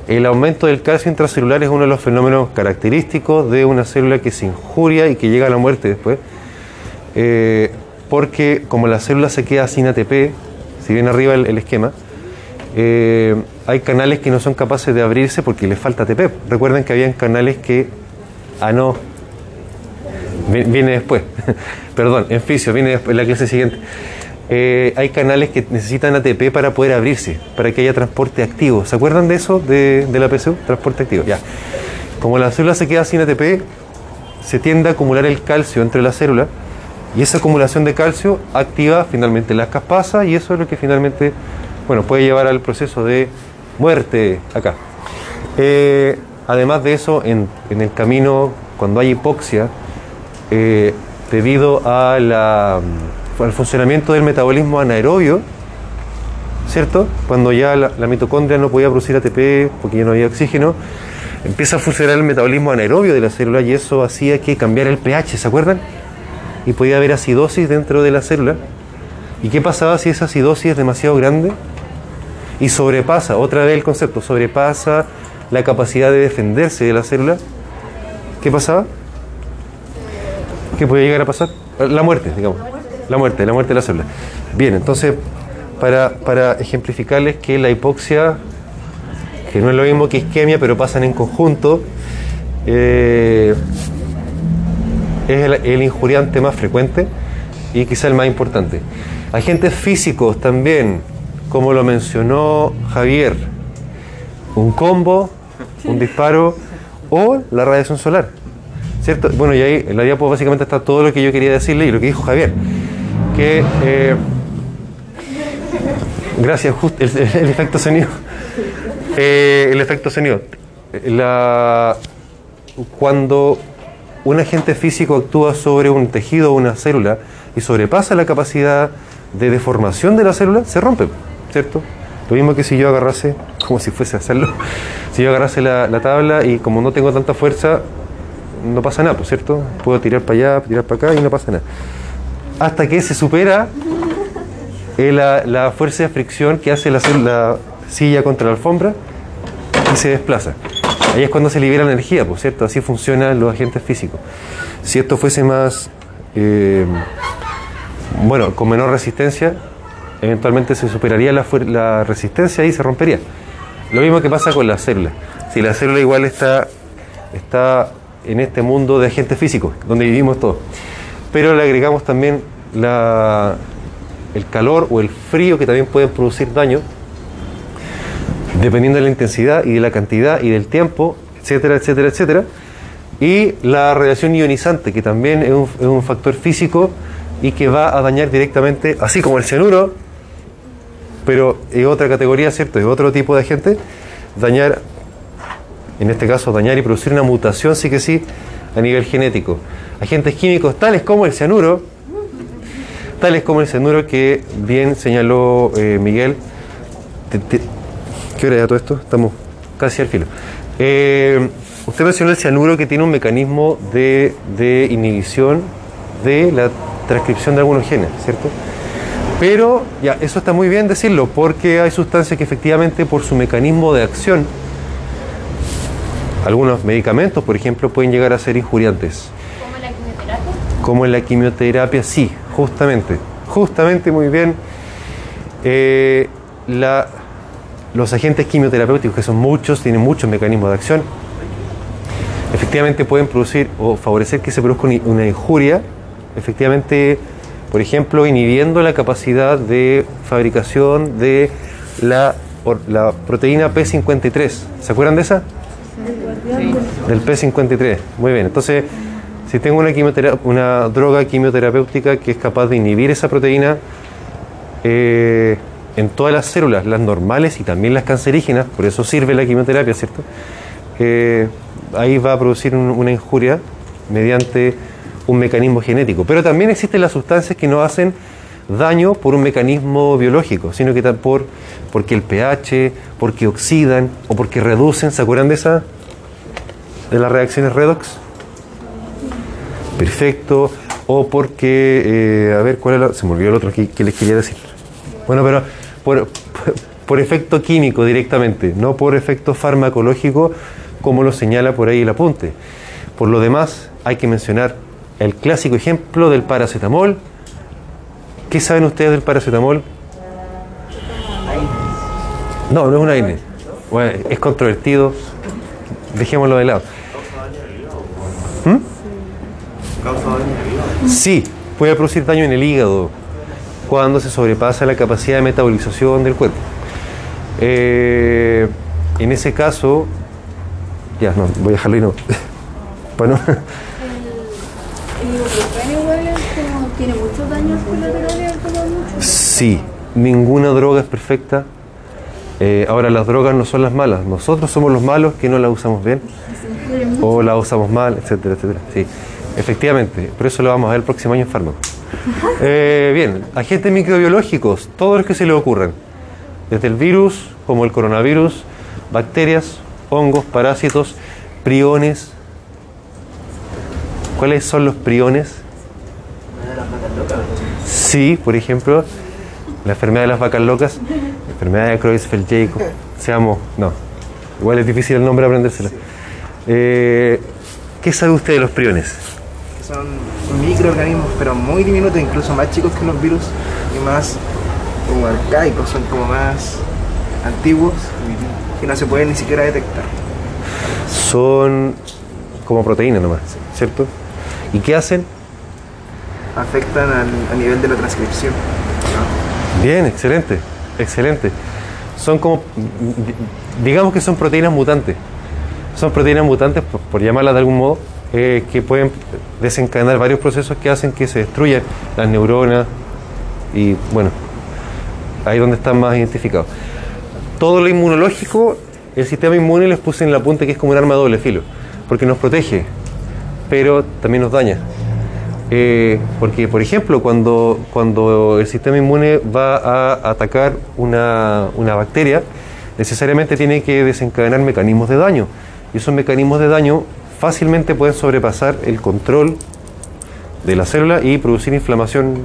El aumento del calcio intracelular es uno de los fenómenos característicos de una célula que se injuria y que llega a la muerte después. Eh, porque como la célula se queda sin ATP, si bien arriba el, el esquema, eh, hay canales que no son capaces de abrirse porque les falta ATP. Recuerden que habían canales que... Ah, no. Vi- Viene después. Perdón, en fisio, viene después, la clase siguiente. Eh, hay canales que necesitan ATP para poder abrirse, para que haya transporte activo. ¿Se acuerdan de eso, de, de la PSU? Transporte activo, ya. Como la célula se queda sin ATP, se tiende a acumular el calcio entre la célula y esa acumulación de calcio activa finalmente las caspasas y eso es lo que finalmente bueno, puede llevar al proceso de muerte acá. Eh, además de eso, en, en el camino, cuando hay hipoxia, eh, debido la, al funcionamiento del metabolismo anaerobio, ¿cierto? Cuando ya la, la mitocondria no podía producir ATP porque ya no había oxígeno, empieza a funcionar el metabolismo anaerobio de la célula y eso hacía que cambiara el pH, ¿se acuerdan? Y podía haber acidosis dentro de la célula. ¿Y qué pasaba si esa acidosis es demasiado grande? Y sobrepasa, otra vez el concepto, sobrepasa la capacidad de defenderse de la célula. ¿Qué pasaba? ¿Qué podía llegar a pasar? La muerte, digamos. La muerte, la muerte de la célula. Bien, entonces, para, para ejemplificarles que la hipoxia, que no es lo mismo que isquemia, pero pasan en conjunto, eh, es el, el injuriante más frecuente y quizá el más importante. Agentes físicos también, como lo mencionó Javier, un combo, un disparo o la radiación solar. ¿Cierto? Bueno, y ahí en la diapo básicamente está todo lo que yo quería decirle y lo que dijo Javier. Que, eh, gracias, just- el, el efecto sonido. Eh, el efecto sonido. La, cuando un agente físico actúa sobre un tejido o una célula y sobrepasa la capacidad de deformación de la célula, se rompe, ¿cierto? Lo mismo que si yo agarrase, como si fuese a hacerlo, si yo agarrase la, la tabla y como no tengo tanta fuerza, no pasa nada, pues, ¿cierto? Puedo tirar para allá, tirar para acá y no pasa nada. Hasta que se supera eh, la, fuerza de fricción que hace la, silla contra la alfombra y se desplaza. Ahí es cuando se libera energía, por cierto, así funcionan los agentes físicos. Si esto fuese más, eh, bueno, con menor resistencia, eventualmente se superaría la, la resistencia y se rompería. Lo mismo que pasa con la célula. Si la célula igual está, está en este mundo de agentes físicos, donde vivimos todos, pero le agregamos también la, el calor o el frío que también pueden producir daño, dependiendo de la intensidad y de la cantidad y del tiempo, etcétera, etcétera, etcétera. Y la radiación ionizante, que también es un, factor físico y que va a dañar directamente, así como el cianuro, pero es otra categoría, ¿cierto? Es otro tipo de agente, dañar, en este caso, dañar y producir una mutación, sí que sí, a nivel genético. Agentes químicos tales como el cianuro, tales como el cianuro que bien señaló eh, Miguel. ¿Qué hora era todo esto? Estamos casi al filo. Eh, usted mencionó el cianuro que tiene un mecanismo de, de inhibición de la transcripción de algunos genes, ¿cierto? Pero ya, eso está muy bien decirlo, porque hay sustancias que efectivamente por su mecanismo de acción, algunos medicamentos, por ejemplo, pueden llegar a ser injuriantes. ¿Como la quimioterapia? Como en la quimioterapia, sí, justamente. Justamente, muy bien. Eh, la- los agentes quimioterapéuticos, que son muchos, tienen muchos mecanismos de acción, efectivamente pueden producir o favorecer que se produzca una- injuria, efectivamente, por ejemplo, inhibiendo la capacidad de fabricación de la, la proteína P53. ¿Se acuerdan de esa? Del P53. Muy bien. Entonces, si tengo una, una droga quimioterapéutica que es capaz de inhibir esa proteína eh, en todas las células, las normales y también las cancerígenas, por eso sirve la quimioterapia, ¿cierto? Eh, ahí va a producir un- una injuria mediante un mecanismo genético. Pero también existen las sustancias que no hacen daño por un mecanismo biológico, sino que tan por porque el pH, porque oxidan o porque reducen, ¿se acuerdan de esa? De las reacciones redox. Perfecto. O porque, eh, a ver, ¿cuál era? Se me olvidó el otro que, que les quería decir. Bueno, pero por, por efecto químico directamente, no por efecto farmacológico, como lo señala por ahí el apunte. Por lo demás, hay que mencionar el clásico ejemplo del paracetamol. ¿Qué saben ustedes del paracetamol? No, no es un AINE. Bueno, es controvertido. Dejémoslo de lado. ¿Mm? Sí, puede producir daño en el hígado cuando se sobrepasa la capacidad de metabolización del cuerpo. Eh, en ese caso, ya no, voy a dejarlo y no. bueno, El ibuprofeno igual es como tiene muchos daños colaterales al tomar mucho. Sí, ninguna droga es perfecta. Eh, ahora, las drogas no son las malas. Nosotros somos los malos que no las usamos bien o las usamos mal, etcétera, etcétera. Sí, efectivamente. Por eso lo vamos a ver el próximo año en fármaco. Eh, bien, agentes microbiológicos, todos los que se le ocurran. Desde el virus, como el coronavirus, bacterias, hongos, parásitos, priones. ¿Cuáles son los priones? Sí, por ejemplo, la enfermedad de las vacas locas, la enfermedad de Creutzfeldt-Jakob, seamos, no, igual es difícil el nombre aprendérselo. Eh, ¿Qué sabe usted de los priones? Son microorganismos, pero muy diminutos, incluso más chicos que los virus y más como arcaicos, son como más antiguos y no se pueden ni siquiera detectar. Son como proteínas nomás, ¿cierto? ¿Y qué hacen? Afectan al, a nivel de la transcripción. Bien, excelente, excelente. Son como, digamos que son proteínas mutantes. Son proteínas mutantes, por, llamarlas de algún modo, eh, que pueden desencadenar varios procesos que hacen que se destruyan las neuronas y, bueno, ahí donde están más identificados. Todo lo inmunológico, el sistema inmune les puse en la punta que es como un arma de doble filo, porque nos protege, pero también nos daña. Eh, porque, por ejemplo, cuando, cuando el sistema inmune va a atacar una, una bacteria, necesariamente tiene que desencadenar mecanismos de daño. Y esos mecanismos de daño fácilmente pueden sobrepasar el control de la célula y producir inflamación.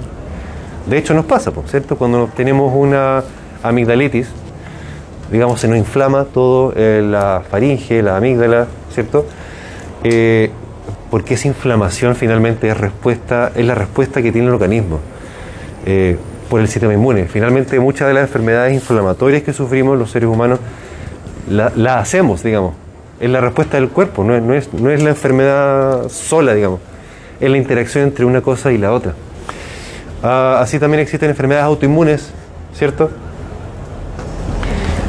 De hecho, nos pasa, ¿cierto? Cuando tenemos una amigdalitis, digamos, se nos inflama todo eh, la faringe, la amígdala, ¿cierto? Eh, porque esa inflamación finalmente es, respuesta, es la respuesta que tiene el organismo eh, por el sistema inmune. Finalmente muchas de las enfermedades inflamatorias que sufrimos los seres humanos las la hacemos, digamos. Es la respuesta del cuerpo, no es, la enfermedad sola, digamos. Es la interacción entre una cosa y la otra. Ah, así también existen enfermedades autoinmunes, ¿cierto?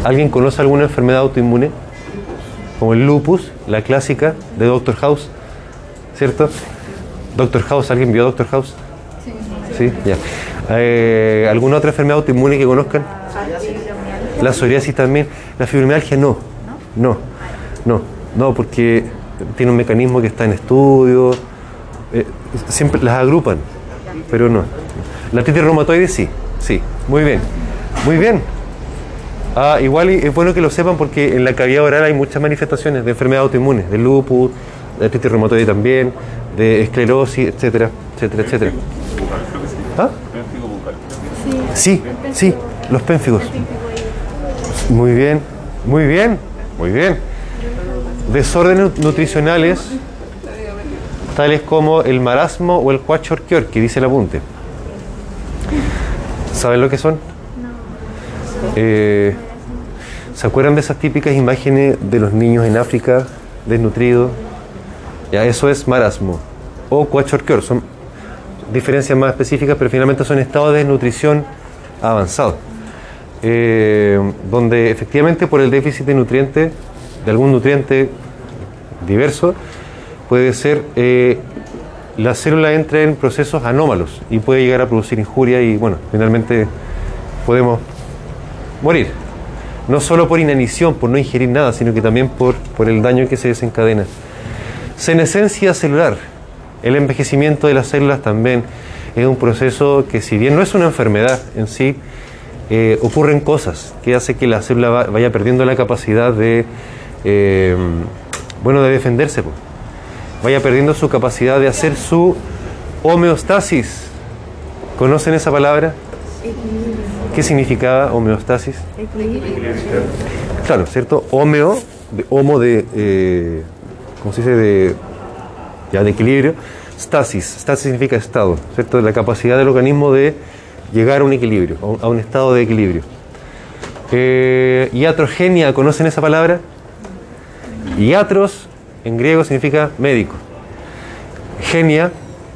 ¿Alguien conoce alguna enfermedad autoinmune? Como el lupus, la clásica de Doctor House. ¿Cierto? Doctor House, ¿alguien vio Doctor House? Sí. Sí, ya. Eh, ¿Alguna otra enfermedad autoinmune que conozcan? La psoriasis también. La fibromialgia no. No, no, no, porque tiene un mecanismo que está en estudio. eh, siempre las agrupan, pero no. La artritis reumatoide sí, sí. Muy bien, muy bien. Ah, igual es bueno que lo sepan porque en la cavidad oral hay muchas manifestaciones de enfermedades autoinmunes, de lupus, artritis reumatoide también, de esclerosis, etcétera, etcétera, etcétera. ¿Ah? Sí, sí, los pénfigos. Muy bien, muy bien, muy bien. Desórdenes nutricionales, tales como el marasmo o el kwashiorkor, que dice el apunte. ¿Saben lo que son? Eh, ¿Se acuerdan de esas típicas imágenes de los niños en África desnutridos? Ya, eso es marasmo o kwashiorkor. Son diferencias más específicas, pero finalmente son estados de desnutrición avanzado. Eh, donde efectivamente por el déficit de nutrientes, de algún nutriente diverso, puede ser eh, la célula entra en procesos anómalos y puede llegar a producir injuria y bueno, finalmente podemos morir. No solo por inanición, por no ingerir nada, sino que también por, por el daño que se desencadena. Senescencia celular. El envejecimiento de las células también es un proceso que si bien no es una enfermedad en sí, eh, ocurren cosas que hace que la célula va- vaya perdiendo la capacidad de, eh, bueno, de defenderse. po. Vaya perdiendo su capacidad de hacer su homeostasis. ¿Conocen esa palabra? ¿Qué significaba homeostasis? Claro, ¿cierto? Homeo, de homo de, eh, ¿cómo se dice? De, ya, de equilibrio. Stasis, stasis significa estado, ¿cierto? La capacidad del organismo de llegar a un equilibrio, a un, a un estado de equilibrio. Eh, iatrogenia, ¿conocen esa palabra? Iatros en griego significa médico. Genia